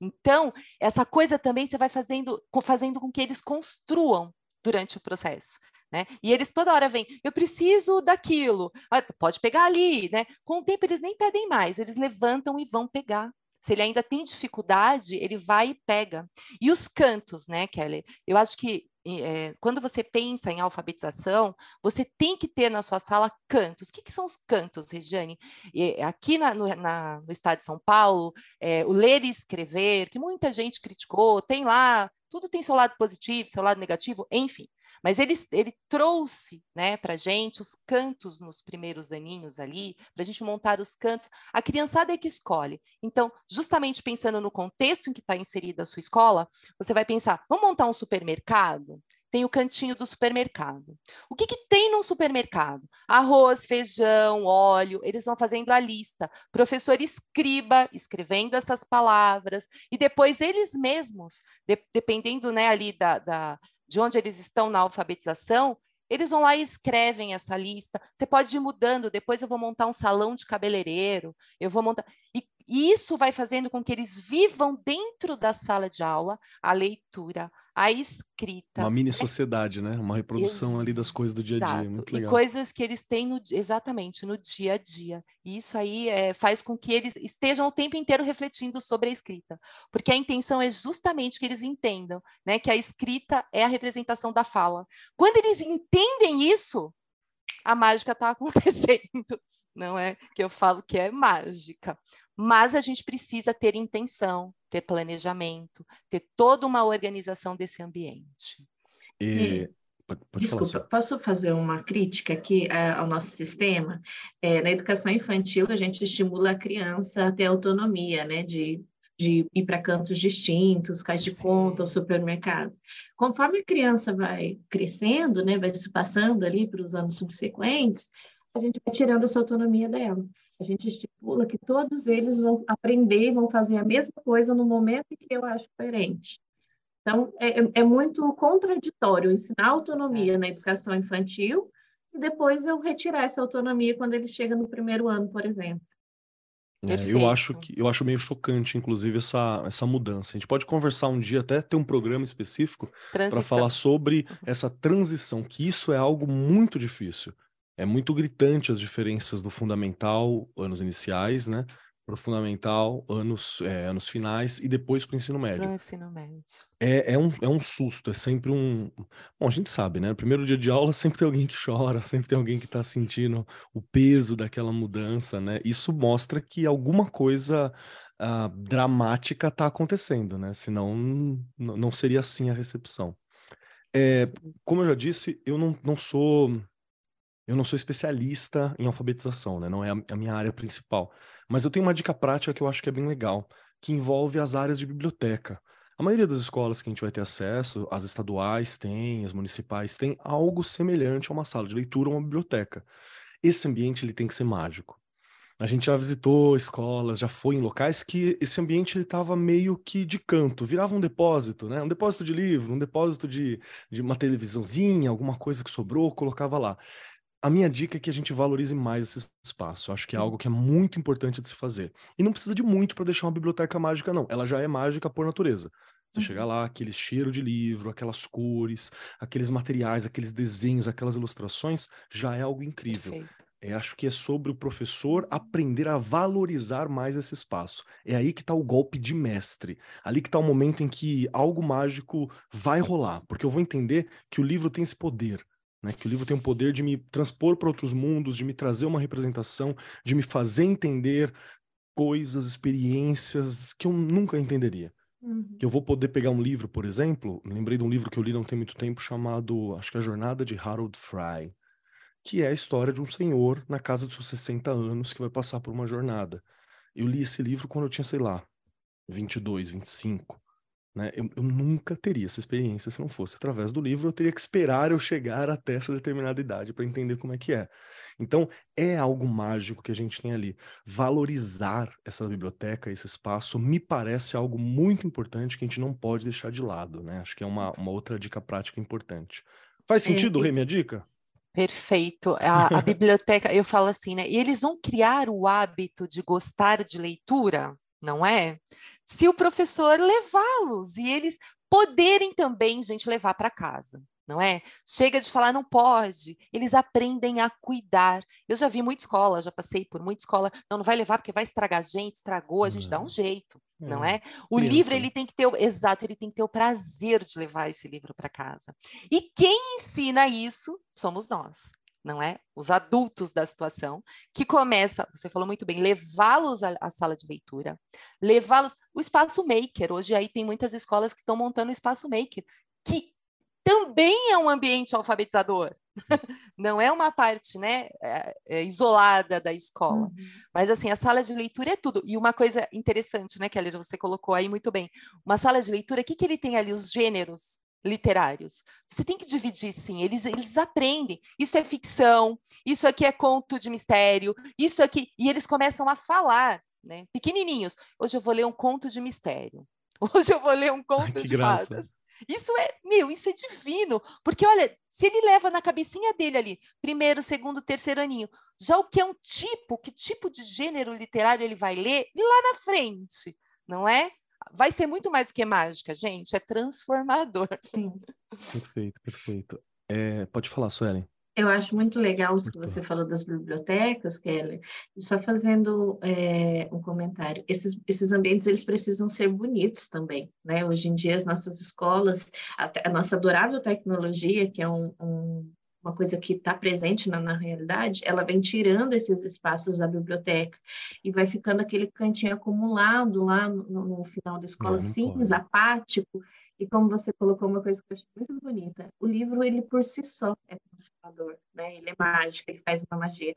Então, essa coisa também você vai fazendo, fazendo com que eles construam durante o processo. Né? E eles toda hora vêm, eu preciso daquilo, ah, pode pegar ali, né? Com o tempo eles nem pedem mais, eles levantam e vão pegar. Se ele ainda tem dificuldade, ele vai e pega. E os cantos, né, Kelly? Eu acho que é, quando você pensa em alfabetização, você tem que ter na sua sala cantos. O que, que são os cantos, Regiane? E, aqui na, no, na, no, estado de São Paulo, é, o ler e escrever, que muita gente criticou, tem lá, tudo tem seu lado positivo, seu lado negativo, enfim. Mas ele, ele trouxe né, para a gente os cantos nos primeiros aninhos ali, para a gente montar os cantos. A criançada é que escolhe. Então, justamente pensando no contexto em que está inserida a sua escola, você vai pensar: vamos montar um supermercado? tem o cantinho do supermercado. O que, que tem num supermercado? Arroz, feijão, óleo, eles vão fazendo a lista. Professor escriba, escrevendo essas palavras, e depois eles mesmos, de, dependendo né, ali da, da, de onde eles estão na alfabetização, eles vão lá e escrevem essa lista. Você pode ir mudando, depois eu vou montar um salão de cabeleireiro, eu vou montar. E isso vai fazendo com que eles vivam dentro da sala de aula a leitura, a escrita. Uma mini sociedade, né? Uma reprodução Exato. ali das coisas do dia a dia. Muito legal. E coisas que eles têm no, exatamente no dia a dia. E isso aí é, faz com que eles estejam o tempo inteiro refletindo sobre a escrita. Porque a intenção é justamente que eles entendam né, que a escrita é a representação da fala. Quando eles entendem isso, a mágica está acontecendo. Não é que eu falo que é mágica. Mas a gente precisa ter intenção, ter planejamento, ter toda uma organização desse ambiente. E, pode desculpa, falar, posso fazer uma crítica aqui uh, ao nosso sistema? É, na educação infantil, a gente estimula a criança a ter autonomia, né, de de ir para cantos distintos, cais de conta, o supermercado. Conforme a criança vai crescendo, né, vai se passando ali para os anos subsequentes, a gente vai tirando essa autonomia dela. A gente estipula que todos eles vão aprender, vão fazer a mesma coisa no momento em que eu acho diferente. Então, é, é, é muito contraditório ensinar autonomia na educação infantil e depois eu retirar essa autonomia quando ele chega no primeiro ano, por exemplo. É, eu acho que eu acho meio chocante, inclusive, essa, essa mudança. A gente pode conversar um dia, até ter um programa específico para falar sobre essa transição, que isso é algo muito difícil. É muito gritante as diferenças do fundamental, anos iniciais, né? Para o fundamental, anos, é, anos finais e depois para o ensino médio. Pro ensino médio. É, é, um, é um susto, é sempre um. Bom, a gente sabe, né? No primeiro dia de aula sempre tem alguém que chora, sempre tem alguém que está sentindo o peso daquela mudança, né? Isso mostra que alguma coisa uh, dramática está acontecendo, né? Senão não seria assim a recepção. É, como eu já disse, eu não, não sou eu não sou especialista em alfabetização, né? Não é a, minha área principal. Mas eu tenho uma dica prática que eu acho que é bem legal, que envolve as áreas de biblioteca. A maioria das escolas que a gente vai ter acesso, as estaduais têm, as municipais têm algo semelhante a uma sala de leitura ou uma biblioteca. Esse ambiente ele tem que ser mágico. A gente já visitou escolas, já foi em locais que esse ambiente ele estava meio que de canto, virava um depósito, né? Um depósito de livro, um depósito de, de uma televisãozinha, alguma coisa que sobrou, colocava lá a minha dica é que a gente valorize mais esse espaço. Acho que é algo que é muito importante de se fazer. E não precisa de muito para deixar uma biblioteca mágica, não. Ela já é mágica por natureza. Você uhum. chegar lá, aquele cheiro de livro, aquelas cores, aqueles materiais, aqueles desenhos, aquelas ilustrações, já é algo incrível. É, acho que é sobre o professor aprender a valorizar mais esse espaço. É aí que está o golpe de mestre. Ali que está o momento em que algo mágico vai rolar. Porque eu vou entender que o livro tem esse poder né? Que o livro tem o poder de me transpor para outros mundos, de me trazer uma representação, de me fazer entender coisas, experiências que eu nunca entenderia. Uhum. Que eu vou poder pegar um livro, por exemplo, lembrei de um livro que eu li não tem muito tempo chamado, acho que é A Jornada de Harold Fry, que é a história de um senhor na casa dos seus 60 anos que vai passar por uma jornada. Eu li esse livro quando eu tinha, sei lá, 22, 25. Né? Eu, eu, nunca teria essa experiência se não fosse através do livro. Eu teria que esperar eu chegar até essa determinada idade para entender como é que é. Então, é algo mágico que a gente tem ali. Valorizar essa biblioteca, esse espaço, me parece algo muito importante que a gente não pode deixar de lado. Né? Acho que é uma, uma outra dica prática importante. Faz sentido, é, Rê, minha dica? Perfeito. A, a biblioteca, eu falo assim, né? E eles vão criar o hábito de gostar de leitura, não é? Se o professor levá-los e eles poderem também, gente, levar para casa. Não é? Chega de falar não pode, eles aprendem a cuidar. Eu já vi muita escola, já passei por muita escola, não, não vai levar porque vai estragar a gente, estragou, a gente dá um jeito, é. não é? O Criança. livro ele tem que ter, exato, ele tem que ter o prazer de levar esse livro para casa. E quem ensina isso somos nós não é? Os adultos da situação, que começa, você falou muito bem, levá-los à, à, sala de leitura, levá-los, o espaço maker, hoje aí tem muitas escolas que estão montando o espaço maker, que também é um ambiente alfabetizador. Não é uma parte né, é, é isolada da escola. Uhum. Mas, assim, a sala de leitura é tudo. E uma coisa interessante, né, Kelly, você colocou aí muito bem. Uma sala de leitura, o que, que ele tem ali? Os gêneros literários. Você tem que dividir, sim. Eles, eles aprendem. Isso é ficção, isso aqui é conto de mistério, isso aqui... E eles começam a falar, né? Pequenininhos. Hoje eu vou ler um conto de mistério. Hoje eu vou ler um conto Ai, de graça. fadas. Isso é, meu, isso é divino, porque olha, se ele leva na cabecinha dele ali, primeiro, segundo, terceiro aninho, já o que é um tipo, que tipo de gênero literário ele vai ler lá na frente, não é? Vai ser muito mais do que mágica, gente, é transformador. Sim. Perfeito, perfeito. É, pode falar, Suelen. Eu acho muito legal isso que você falou das bibliotecas, Kelly. E só fazendo é, um comentário, esses, esses ambientes eles precisam ser bonitos também, né? Hoje em dia as nossas escolas, a, a nossa adorável tecnologia, que é um, um, uma coisa que está presente na, na realidade, ela vem tirando esses espaços da biblioteca e vai ficando aquele cantinho acumulado lá no, no final da escola, cinza, apático, e como você colocou uma coisa que eu achei muito bonita, o livro, ele por si só é transformador, né? Ele é mágico, ele faz uma magia.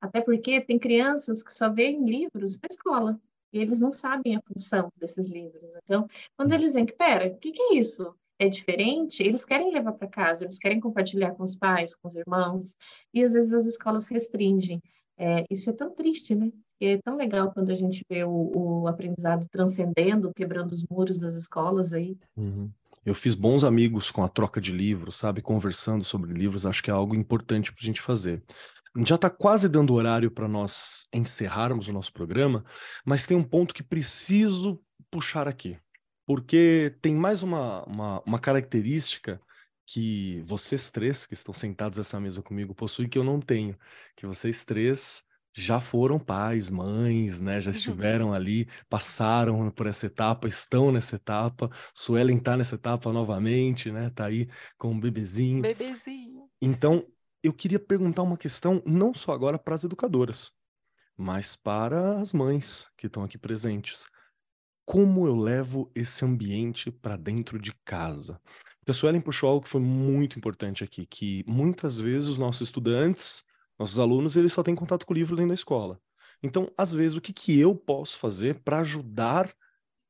Até porque tem crianças que só veem livros da escola, e eles não sabem a função desses livros. Então, quando eles veem que, pera, o que, que é isso? É diferente, eles querem levar para casa, eles querem compartilhar com os pais, com os irmãos, e às vezes as escolas restringem. É, isso é tão triste, né? é tão legal quando a gente vê o, o aprendizado transcendendo, quebrando os muros das escolas aí. Uhum. Eu fiz bons amigos com a troca de livros, sabe? Conversando sobre livros, acho que é algo importante para a gente fazer. Já está quase dando horário para nós encerrarmos o nosso programa, mas tem um ponto que preciso puxar aqui, porque tem mais uma, uma, uma característica que vocês três que estão sentados nessa mesa comigo possuem que eu não tenho, que vocês três já foram pais, mães, né? Já uhum. estiveram ali, passaram por essa etapa, estão nessa etapa. Suelen está nessa etapa novamente, né? Tá aí com um bebezinho. Bebezinho. Então, eu queria perguntar uma questão não só agora para as educadoras, mas para as mães que estão aqui presentes. Como eu levo esse ambiente para dentro de casa? A Suelen puxou algo que foi muito importante aqui, que muitas vezes os nossos estudantes nossos alunos, eles só têm contato com o livro dentro da escola. Então, às vezes, o que, que eu posso fazer para ajudar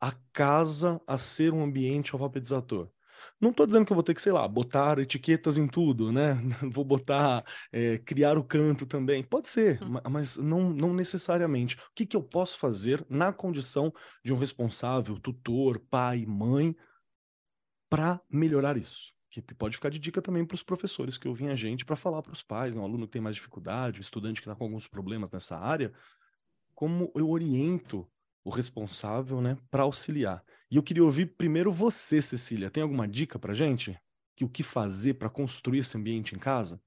a casa a ser um ambiente alfabetizador? Não estou dizendo que eu vou ter que, sei lá, botar etiquetas em tudo, né? Vou botar, é, criar o canto também. Pode ser, hum. mas não, não necessariamente. O que, que eu posso fazer na condição de um responsável, tutor, pai, mãe, para melhorar isso? que pode ficar de dica também para os professores que ouvem a gente para falar para os pais, né? um aluno que tem mais dificuldade, o estudante que está com alguns problemas nessa área, como eu oriento o responsável né, para auxiliar. E eu queria ouvir primeiro você, Cecília. Tem alguma dica para gente? Que o que fazer para construir esse ambiente em casa?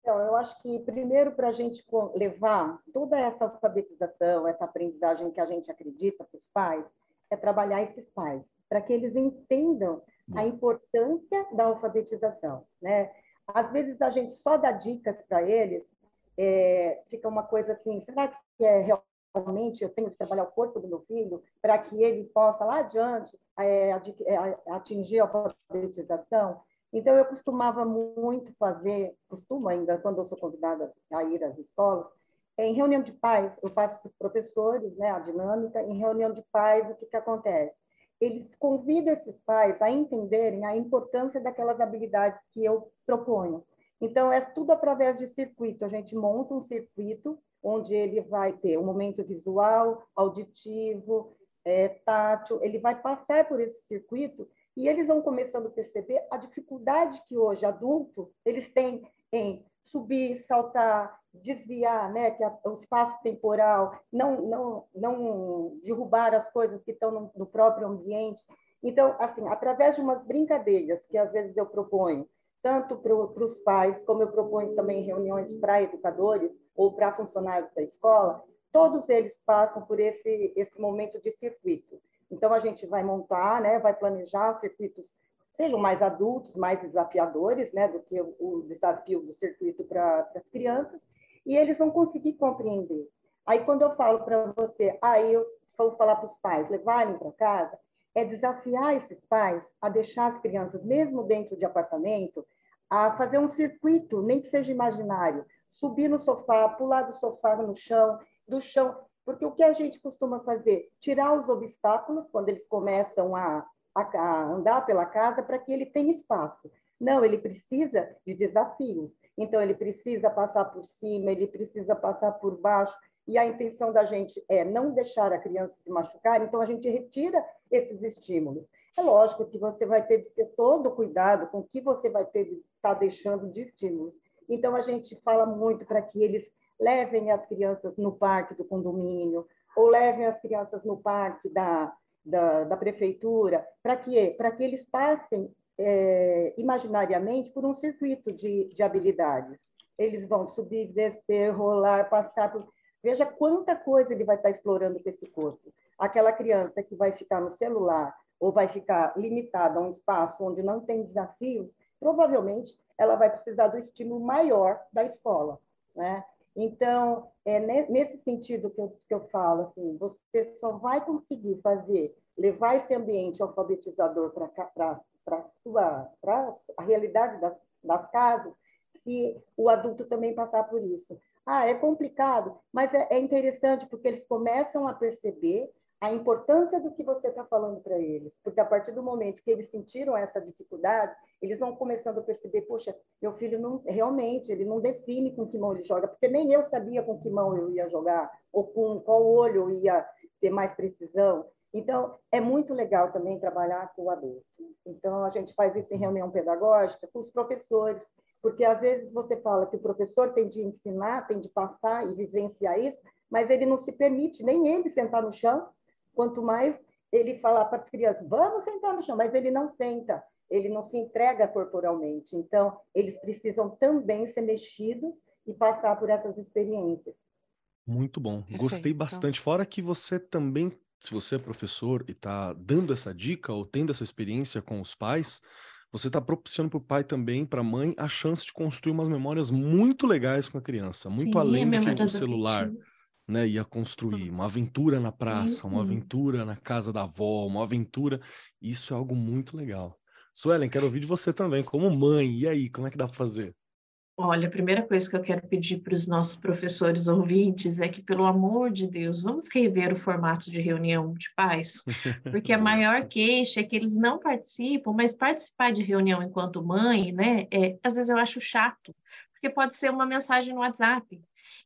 Então, eu acho que primeiro para a gente levar toda essa alfabetização, essa aprendizagem que a gente acredita para os pais, é trabalhar esses pais, para que eles entendam a importância da alfabetização, né? Às vezes a gente só dá dicas para eles, é, fica uma coisa assim, será que é realmente eu tenho que trabalhar o corpo do meu filho para que ele possa lá adiante é, é atingir a alfabetização? Então eu costumava muito fazer, costumo ainda quando eu sou convidada a ir às escolas, em reunião de pais, eu passo para os professores, né, a dinâmica, em reunião de pais, o que, que acontece? eles convidam esses pais a entenderem a importância daquelas habilidades que eu proponho. Então, é tudo através de circuito. A gente monta um circuito onde ele vai ter um momento visual, auditivo, é, tátil, ele vai passar por esse circuito e eles vão começando a perceber a dificuldade que hoje adulto eles têm em subir, saltar, desviar, né, que o espaço temporal, não, não, não derrubar as coisas que estão no, no próprio ambiente. Então, assim, através de umas brincadeiras que às vezes eu proponho, tanto para os pais, como eu proponho também reuniões para educadores ou para funcionários da escola, todos eles passam por esse, esse momento de circuito. Então, a gente vai montar, né, vai planejar circuitos sejam mais adultos, mais desafiadores, né, do que o, desafio do circuito para as crianças, e eles vão conseguir compreender. Aí, quando eu falo para você, aí eu vou falar para os pais levarem para casa, é desafiar esses pais a deixar as crianças, mesmo dentro de apartamento, a fazer um circuito, nem que seja imaginário, subir no sofá, pular do sofá no chão, do chão, porque o que a gente costuma fazer? Tirar os obstáculos quando eles começam a, a, a andar pela casa para que ele tenha espaço. Não, ele precisa de desafios. Então, ele precisa passar por cima, ele precisa passar por baixo. E a intenção da gente é não deixar a criança se machucar, então a gente retira esses estímulos. É lógico que você vai ter de ter todo o cuidado com o que você vai ter de estar tá deixando de estímulos. Então, a gente fala muito para que eles levem as crianças no parque do condomínio, ou levem as crianças no parque da, da, da prefeitura, para que, que eles passem é, imaginariamente por um circuito de, de habilidades. Eles vão subir, descer, rolar, passar por. Veja quanta coisa ele vai estar explorando com esse corpo. Aquela criança que vai ficar no celular ou vai ficar limitada a um espaço onde não tem desafios, provavelmente ela vai precisar do estímulo maior da escola, né? Então, é nesse sentido que eu, que eu falo, assim, você só vai conseguir fazer, levar esse ambiente alfabetizador para a realidade das, das casas, se o adulto também passar por isso. Ah, é complicado, mas é, é interessante porque eles começam a perceber a importância do que você está falando para eles, porque a partir do momento que eles sentiram essa dificuldade, eles vão começando a perceber, poxa, meu filho não realmente ele não define com que mão ele joga, porque nem eu sabia com que mão eu ia jogar ou com qual olho eu ia ter mais precisão. Então, é muito legal também trabalhar com o adulto. Então, a gente faz isso em reunião pedagógica com os professores, porque às vezes você fala que o professor tem de ensinar, tem de passar e vivenciar isso, mas ele não se permite nem ele sentar no chão Quanto mais ele falar para as crianças, vamos sentar no chão, mas ele não senta, ele não se entrega corporalmente. Então, eles precisam também ser mexidos e passar por essas experiências. Muito bom. Perfeito. Gostei bastante. Fora que você também, se você é professor e está dando essa dica ou tendo essa experiência com os pais, você está propiciando para o pai também, para a mãe, a chance de construir umas memórias muito legais com a criança, muito Sim, além do que o celular né, ia construir uma aventura na praça, uma uhum. aventura na casa da avó, uma aventura. Isso é algo muito legal. Suelen, quero ouvir de você também, como mãe. E aí, como é que dá para fazer? Olha, a primeira coisa que eu quero pedir para os nossos professores ouvintes é que, pelo amor de Deus, vamos rever o formato de reunião de pais, porque a maior queixa é que eles não participam, mas participar de reunião enquanto mãe, né, é, às vezes eu acho chato, porque pode ser uma mensagem no WhatsApp,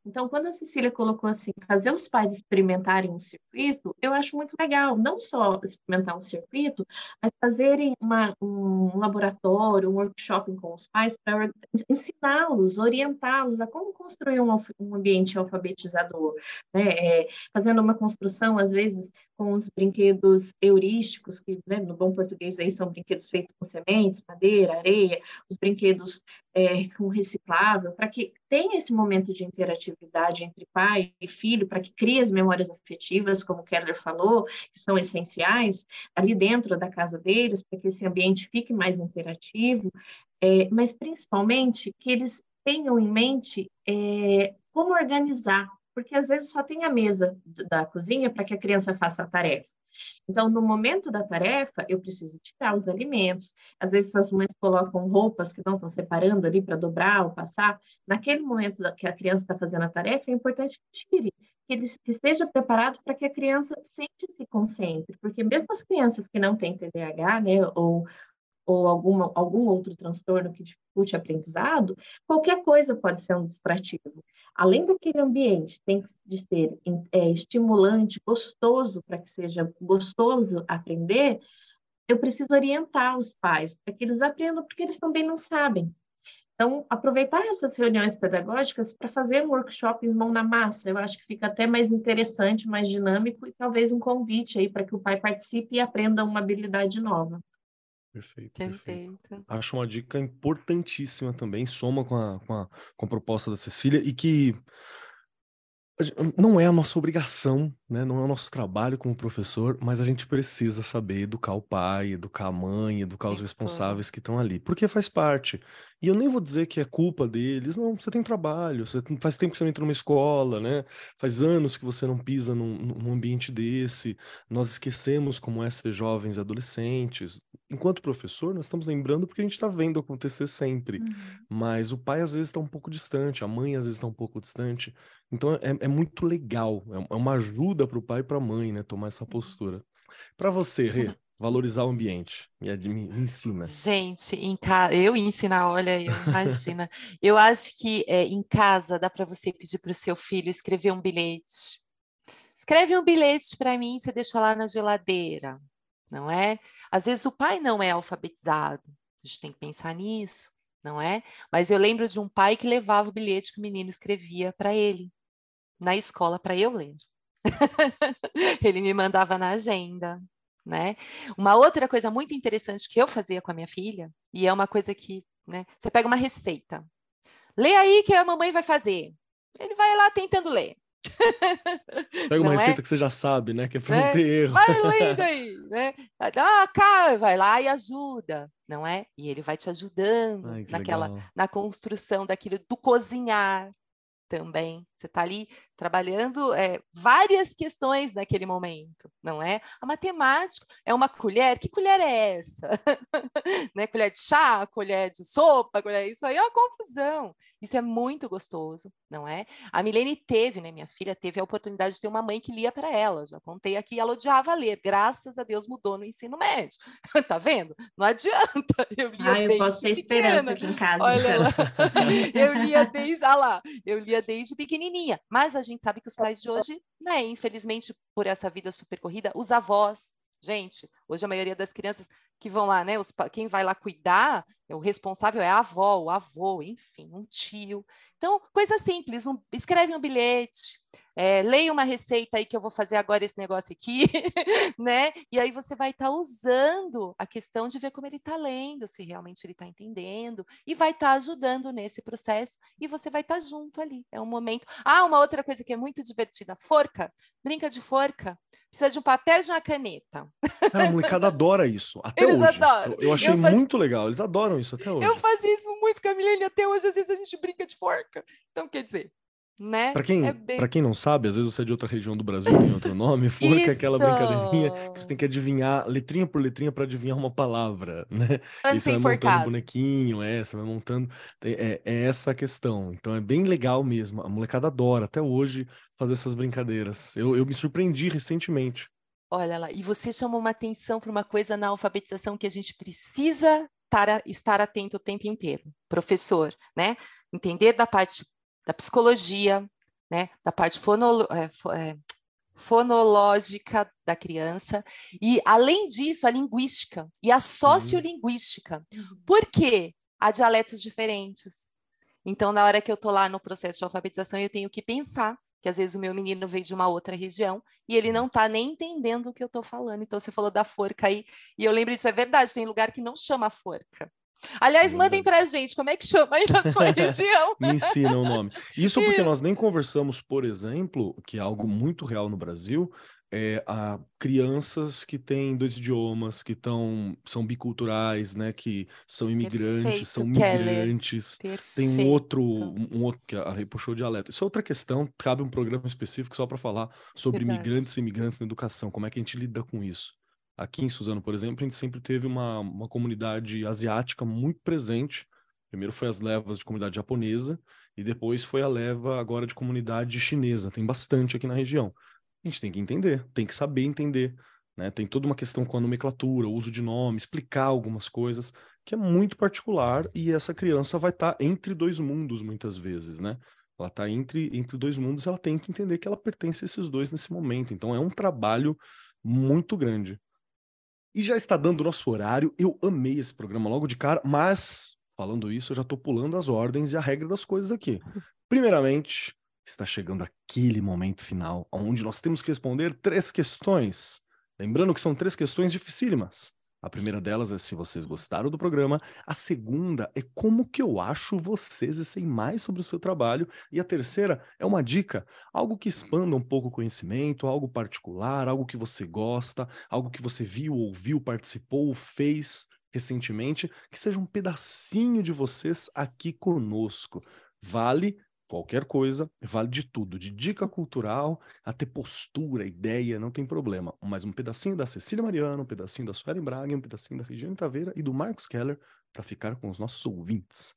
então, quando a Cecília colocou assim, fazer os pais experimentarem um circuito, eu acho muito legal, não só experimentar um circuito, mas fazerem uma, um laboratório, um workshop com os pais para ensiná-los, orientá-los a como construir um, um ambiente alfabetizador, né? É, fazendo uma construção, às vezes, com os brinquedos heurísticos, que né, no bom português aí são brinquedos feitos com sementes, madeira, areia, os brinquedos é, com reciclável, para que tenha esse momento de interatividade entre pai e filho, para que crie as memórias afetivas, como o Keller falou, que são essenciais, ali dentro da casa deles, para que esse ambiente fique mais interativo, é, mas principalmente que eles tenham em mente é, como organizar porque às vezes só tem a mesa da cozinha para que a criança faça a tarefa. Então, no momento da tarefa, eu preciso tirar os alimentos. Às vezes, as mães colocam roupas que não estão separando ali para dobrar ou passar. Naquele momento que a criança está fazendo a tarefa, é importante que tire, que ele esteja preparado para que a criança sempre se concentre. Porque mesmo as crianças que não têm TDAH, né, ou ou alguma, algum outro transtorno que dificulte aprendizado, qualquer coisa pode ser um distrativo. Além daquele ambiente tem de ser é, estimulante, gostoso, para que seja gostoso aprender, eu preciso orientar os pais para que eles aprendam, porque eles também não sabem. Então, aproveitar essas reuniões pedagógicas para fazer um workshop mão na massa, eu acho que fica até mais interessante, mais dinâmico e talvez um convite aí para que o pai participe e aprenda uma habilidade nova. Perfeito, perfeito. Perfeito. Acho uma dica importantíssima também, soma com a, com a, com a proposta da Cecília e que não é a nossa obrigação, né? Não é o nosso trabalho como professor, mas a gente precisa saber educar o pai, educar a mãe, educar os responsáveis que estão ali, porque faz parte. E eu nem vou dizer que é culpa deles, não, você tem trabalho, você faz tempo que você não entra numa escola, né? Faz anos que você não pisa num, num ambiente desse. Nós esquecemos como é ser jovens e adolescentes. Enquanto professor, nós estamos lembrando porque a gente está vendo acontecer sempre. Uhum. Mas o pai às vezes está um pouco distante, a mãe às vezes está um pouco distante. Então é, é muito legal, é, é uma ajuda para o pai e para a mãe, né? Tomar essa uhum. postura. Para você, Rê, uhum. valorizar o ambiente. Me, me, me ensina. Gente, em casa, eu ensinar, olha, eu, imagina. eu acho que é, em casa dá para você pedir para o seu filho escrever um bilhete. Escreve um bilhete para mim, você deixa lá na geladeira, não é? Às vezes o pai não é alfabetizado, a gente tem que pensar nisso, não é? Mas eu lembro de um pai que levava o bilhete que o menino escrevia para ele na escola para eu ler. ele me mandava na agenda, né? Uma outra coisa muito interessante que eu fazia com a minha filha, e é uma coisa que, né, você pega uma receita. Lê aí que a mamãe vai fazer. Ele vai lá tentando ler. Pega uma não é? receita é? que você já sabe, né? Que é para não né? ter erro. Vai lendo aí, né? Ah, cá, vai lá e ajuda, não é? E ele vai te ajudando Ai, naquela, legal. na construção daquilo, do cozinhar, também. Você está ali trabalhando é, várias questões naquele momento, não é? A matemática é uma colher, que colher é essa? né? Colher de chá, colher de sopa, colher... isso aí é uma confusão. Isso é muito gostoso, não é? A Milene teve, né? Minha filha teve a oportunidade de ter uma mãe que lia para ela. Já contei aqui, ela odiava ler. Graças a Deus mudou no ensino médio. tá vendo? Não adianta. Eu lia ah, eu posso ter pequena. esperança aqui em casa. Olha então. lá. eu lia desde, ah lá, eu lia desde pequenininha. Mas a gente sabe que os pais de hoje, né? Infelizmente, por essa vida super corrida, os avós Gente, hoje a maioria das crianças que vão lá, né? Os, quem vai lá cuidar, o responsável é a avó, o avô, enfim, um tio. Então, coisa simples, um, escreve um bilhete, é, leia uma receita aí que eu vou fazer agora esse negócio aqui, né? E aí você vai estar tá usando a questão de ver como ele está lendo, se realmente ele está entendendo, e vai estar tá ajudando nesse processo, e você vai estar tá junto ali. É um momento. Ah, uma outra coisa que é muito divertida: forca, brinca de forca. Precisa de um papel e de uma caneta. Cara, a molecada adora isso. Até Eles hoje. Adoram. Eu, eu achei eu faz... muito legal. Eles adoram isso até hoje. Eu fazia isso muito com a Milene. Até hoje, às vezes, a gente brinca de forca. Então, quer dizer, né? Para quem, é bem... quem não sabe, às vezes você é de outra região do Brasil, tem outro nome, forca é aquela brincadeirinha que você tem que adivinhar letrinha por letrinha para adivinhar uma palavra, né? e você vai montando um bonequinho, é, você vai montando. É, é essa a questão. Então é bem legal mesmo. A molecada adora até hoje fazer essas brincadeiras. Eu, eu me surpreendi recentemente. Olha lá, e você chamou uma atenção para uma coisa na alfabetização que a gente precisa estar atento o tempo inteiro. Professor, né? Entender da parte da psicologia, né, da parte fonolo, é, é, fonológica da criança, e, além disso, a linguística e a sociolinguística. Uhum. Por quê? Há dialetos diferentes. Então, na hora que eu estou lá no processo de alfabetização, eu tenho que pensar que às vezes o meu menino veio de uma outra região e ele não está nem entendendo o que eu estou falando. Então, você falou da forca aí, e eu lembro isso é verdade, tem lugar que não chama forca. Aliás, mandem para a gente como é que chama aí na sua região. Me ensina o nome. Isso porque nós nem conversamos, por exemplo, que é algo muito real no Brasil, é, a crianças que têm dois idiomas, que tão, são biculturais, né, que são imigrantes, Perfeito, são migrantes. Tem um outro, um outro que a Rei puxou dialeto. Isso é outra questão, cabe um programa específico só para falar sobre Verdade. imigrantes e imigrantes na educação, como é que a gente lida com isso. Aqui em Suzano, por exemplo, a gente sempre teve uma, uma comunidade asiática muito presente. Primeiro foi as levas de comunidade japonesa e depois foi a leva agora de comunidade chinesa. Tem bastante aqui na região. A gente tem que entender, tem que saber entender. Né? Tem toda uma questão com a nomenclatura, o uso de nome, explicar algumas coisas, que é muito particular e essa criança vai estar tá entre dois mundos muitas vezes, né? Ela está entre, entre dois mundos, ela tem que entender que ela pertence a esses dois nesse momento. Então é um trabalho muito grande. E já está dando o nosso horário. Eu amei esse programa logo de cara, mas falando isso, eu já estou pulando as ordens e a regra das coisas aqui. Primeiramente, está chegando aquele momento final, onde nós temos que responder três questões. Lembrando que são três questões dificílimas. A primeira delas é se vocês gostaram do programa. A segunda é como que eu acho vocês e sei mais sobre o seu trabalho. E a terceira é uma dica, algo que expanda um pouco o conhecimento, algo particular, algo que você gosta, algo que você viu, ouviu, participou, fez recentemente, que seja um pedacinho de vocês aqui conosco. Vale qualquer coisa, vale de tudo, de dica cultural até postura, ideia, não tem problema. Mas um pedacinho da Cecília Mariano, um pedacinho da Suelen Braga, um pedacinho da Regiane Taveira e do Marcos Keller para ficar com os nossos ouvintes.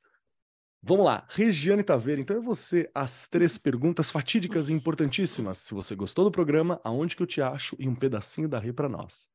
Vamos lá, Regiane Taveira, então é você as três perguntas fatídicas e importantíssimas. Se você gostou do programa, aonde que eu te acho e um pedacinho da Rê para nós.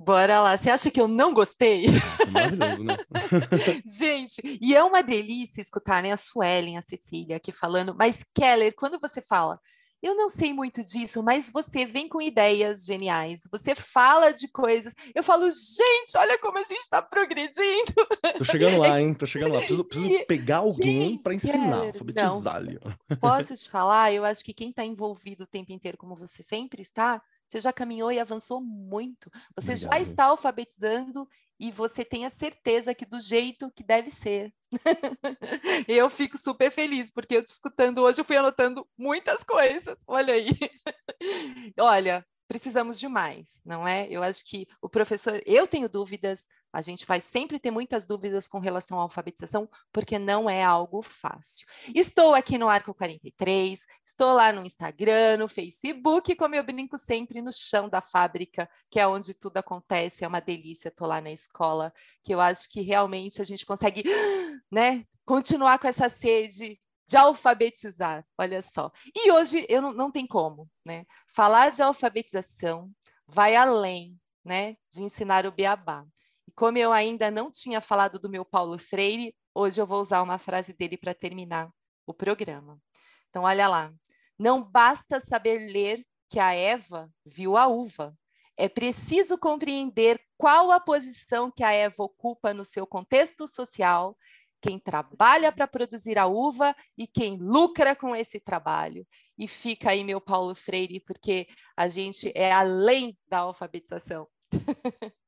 Bora lá. Você acha que eu não gostei? Ah, maravilhoso, né? Gente, e é uma delícia escutar né, a Suelen, a Cecília aqui falando, mas Keller, quando você fala, eu não sei muito disso, mas você vem com ideias geniais, você fala de coisas. Eu falo, gente, olha como a gente está progredindo. Tô chegando lá, hein? Tô chegando lá. Preciso, preciso pegar alguém para ensinar, alfabetizar ali. Posso te falar? Eu acho que quem está envolvido o tempo inteiro, como você sempre está, você já caminhou e avançou muito. Você Obrigado. já está alfabetizando e você tem a certeza que do jeito que deve ser. eu fico super feliz, porque eu te escutando hoje, eu fui anotando muitas coisas. Olha aí. Olha, precisamos de mais, não é? Eu acho que o professor, eu tenho dúvidas, a gente vai sempre ter muitas dúvidas com relação à alfabetização, porque não é algo fácil. Estou aqui no Arco 43, estou lá no Instagram, no Facebook, como eu brinco sempre, no chão da fábrica, que é onde tudo acontece, é uma delícia, estou lá na escola, que eu acho que realmente a gente consegue, né, continuar com essa sede de alfabetizar, olha só. E hoje eu não, não tem como, né? Falar de alfabetização vai além, né, de ensinar o beabá. Como eu ainda não tinha falado do meu Paulo Freire, hoje eu vou usar uma frase dele para terminar o programa. Então, olha lá. Não basta saber ler que a Eva viu a uva. É preciso compreender qual a posição que a Eva ocupa no seu contexto social, quem trabalha para produzir a uva e quem lucra com esse trabalho. E fica aí meu Paulo Freire, porque a gente é além da alfabetização.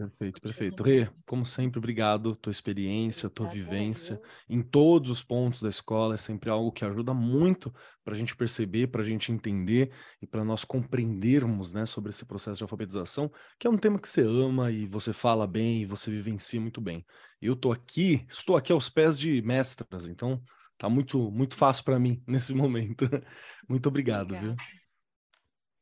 Perfeito, perfeito. Rê, como sempre, obrigado. Tua experiência, tua vivência em todos os pontos da escola é sempre algo que ajuda muito para a gente perceber, para a gente entender e para nós compreendermos né, sobre esse processo de alfabetização, que é um tema que você ama e você fala bem e você vivencia muito bem. Eu estou aqui, estou aqui aos pés de mestras, então tá muito, muito fácil para mim nesse momento. Muito obrigado, Obrigada. viu?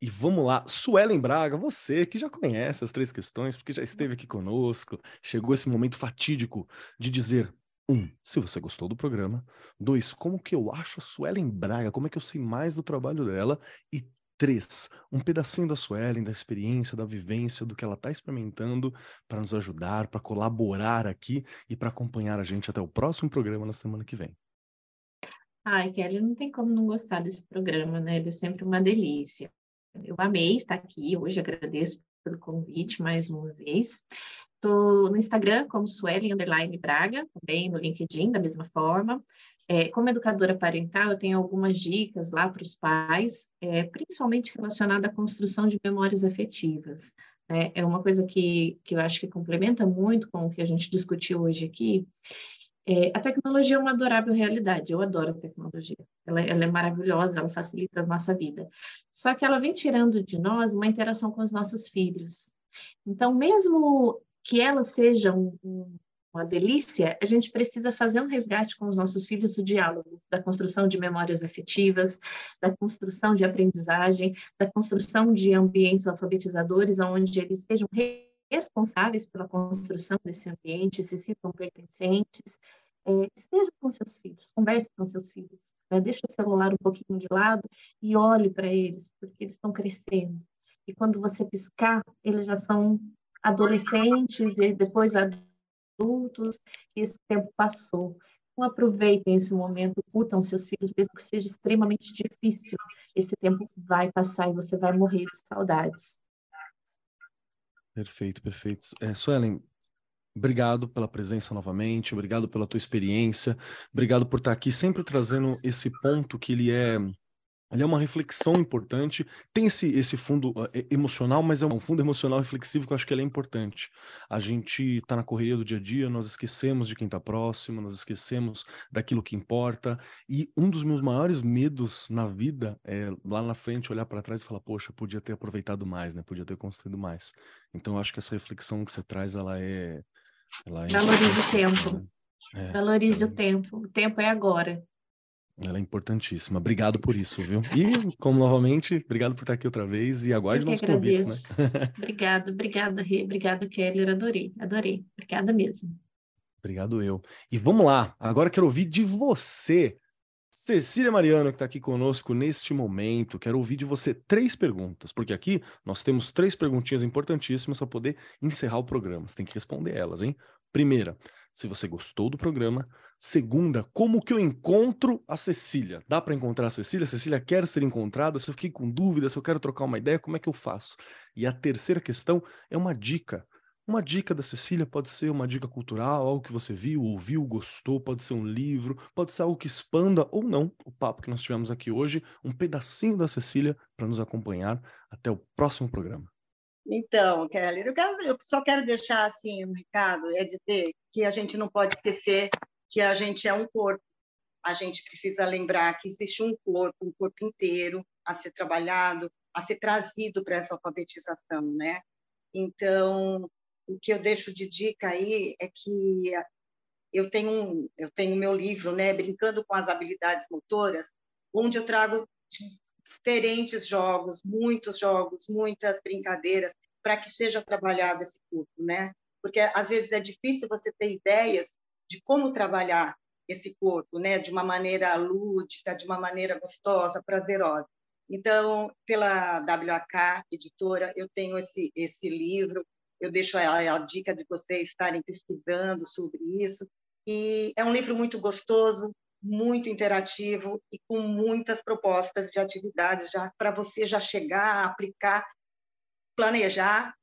E vamos lá, Suelen Braga, você que já conhece as três questões, porque já esteve aqui conosco, chegou esse momento fatídico de dizer: um, se você gostou do programa, dois, como que eu acho a Suelen Braga, como é que eu sei mais do trabalho dela, e três, um pedacinho da Suelen, da experiência, da vivência, do que ela está experimentando para nos ajudar, para colaborar aqui e para acompanhar a gente até o próximo programa na semana que vem. Ai, Kelly, não tem como não gostar desse programa, né? Ele é sempre uma delícia. Eu amei estar aqui hoje, agradeço pelo convite mais uma vez. Estou no Instagram como Sueli Underline Braga, também no LinkedIn, da mesma forma. É, como educadora parental, eu tenho algumas dicas lá para os pais, é, principalmente relacionada à construção de memórias afetivas. Né? É uma coisa que, que eu acho que complementa muito com o que a gente discutiu hoje aqui, é, a tecnologia é uma adorável realidade, eu adoro a tecnologia, ela, ela, é maravilhosa, ela facilita a nossa vida. Só que ela vem tirando de nós uma interação com os nossos filhos. Então, mesmo que ela seja um, um, uma delícia, a gente precisa fazer um resgate com os nossos filhos do diálogo, da construção de memórias afetivas, da construção de aprendizagem, da construção de ambientes alfabetizadores, onde eles sejam responsáveis pela construção desse ambiente, se sintam pertencentes, é, esteja com seus filhos, converse com seus filhos, né? deixe o celular um pouquinho de lado e olhe para eles, porque eles estão crescendo. E quando você piscar, eles já são adolescentes e depois adultos, e esse tempo passou. Então, aproveitem esse momento, curtam seus filhos, mesmo que seja extremamente difícil. Esse tempo vai passar e você vai morrer de saudades. Perfeito, perfeito. É, Suelen, obrigado pela presença novamente, obrigado pela tua experiência, obrigado por estar aqui sempre trazendo esse ponto que ele é Ali é uma reflexão importante. Tem esse, esse fundo uh, emocional, mas é um fundo emocional reflexivo que eu acho que ele é importante. A gente está na correria do dia a dia, nós esquecemos de quem está próximo, nós esquecemos daquilo que importa. E um dos meus maiores medos na vida é lá na frente olhar para trás e falar: poxa, podia ter aproveitado mais, né? Podia ter construído mais. Então eu acho que essa reflexão que você traz, ela é. Ela é Valorize o tempo. Né? É, Valorize é... o tempo. O tempo é agora. Ela é importantíssima. Obrigado por isso, viu? E, como novamente, obrigado por estar aqui outra vez e aguarde nossos convites, né? obrigado, obrigada, Rê. Obrigada, Keller. Adorei, adorei. Obrigada mesmo. Obrigado eu. E vamos lá. Agora quero ouvir de você, Cecília Mariano, que está aqui conosco neste momento. Quero ouvir de você três perguntas, porque aqui nós temos três perguntinhas importantíssimas para poder encerrar o programa. Você tem que responder elas, hein? Primeira, se você gostou do programa. Segunda, como que eu encontro a Cecília? Dá para encontrar a Cecília? A Cecília quer ser encontrada? Se eu fiquei com dúvida, se eu quero trocar uma ideia, como é que eu faço? E a terceira questão é uma dica. Uma dica da Cecília pode ser uma dica cultural, algo que você viu, ouviu, gostou, pode ser um livro, pode ser algo que expanda ou não o papo que nós tivemos aqui hoje, um pedacinho da Cecília para nos acompanhar até o próximo programa. Então, Kelly, eu, quero, eu só quero deixar assim um recado, é dizer que a gente não pode esquecer que a gente é um corpo. A gente precisa lembrar que existe um corpo, um corpo inteiro a ser trabalhado, a ser trazido para essa alfabetização, né? Então, o que eu deixo de dica aí é que eu tenho um, eu tenho meu livro, né, brincando com as habilidades motoras, onde eu trago diferentes jogos, muitos jogos, muitas brincadeiras, para que seja trabalhado esse corpo, né? Porque às vezes é difícil você ter ideias de como trabalhar esse corpo, né? De uma maneira lúdica, de uma maneira gostosa, prazerosa. Então, pela WAK editora, eu tenho esse esse livro. Eu deixo a, a dica de vocês estarem pesquisando sobre isso. E é um livro muito gostoso, muito interativo e com muitas propostas de atividades já para você já chegar, aplicar, planejar,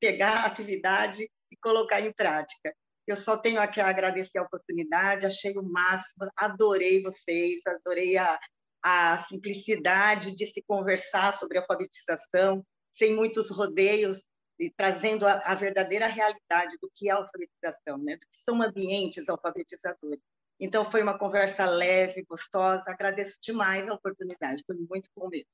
pegar a atividade e colocar em prática. Eu só tenho aqui a agradecer a oportunidade, achei o máximo, adorei vocês, adorei a, a simplicidade de se conversar sobre alfabetização, sem muitos rodeios, e trazendo a, a verdadeira realidade do que é alfabetização, né? do que são ambientes alfabetizadores. Então, foi uma conversa leve, gostosa. Agradeço demais a oportunidade, foi muito bom mesmo.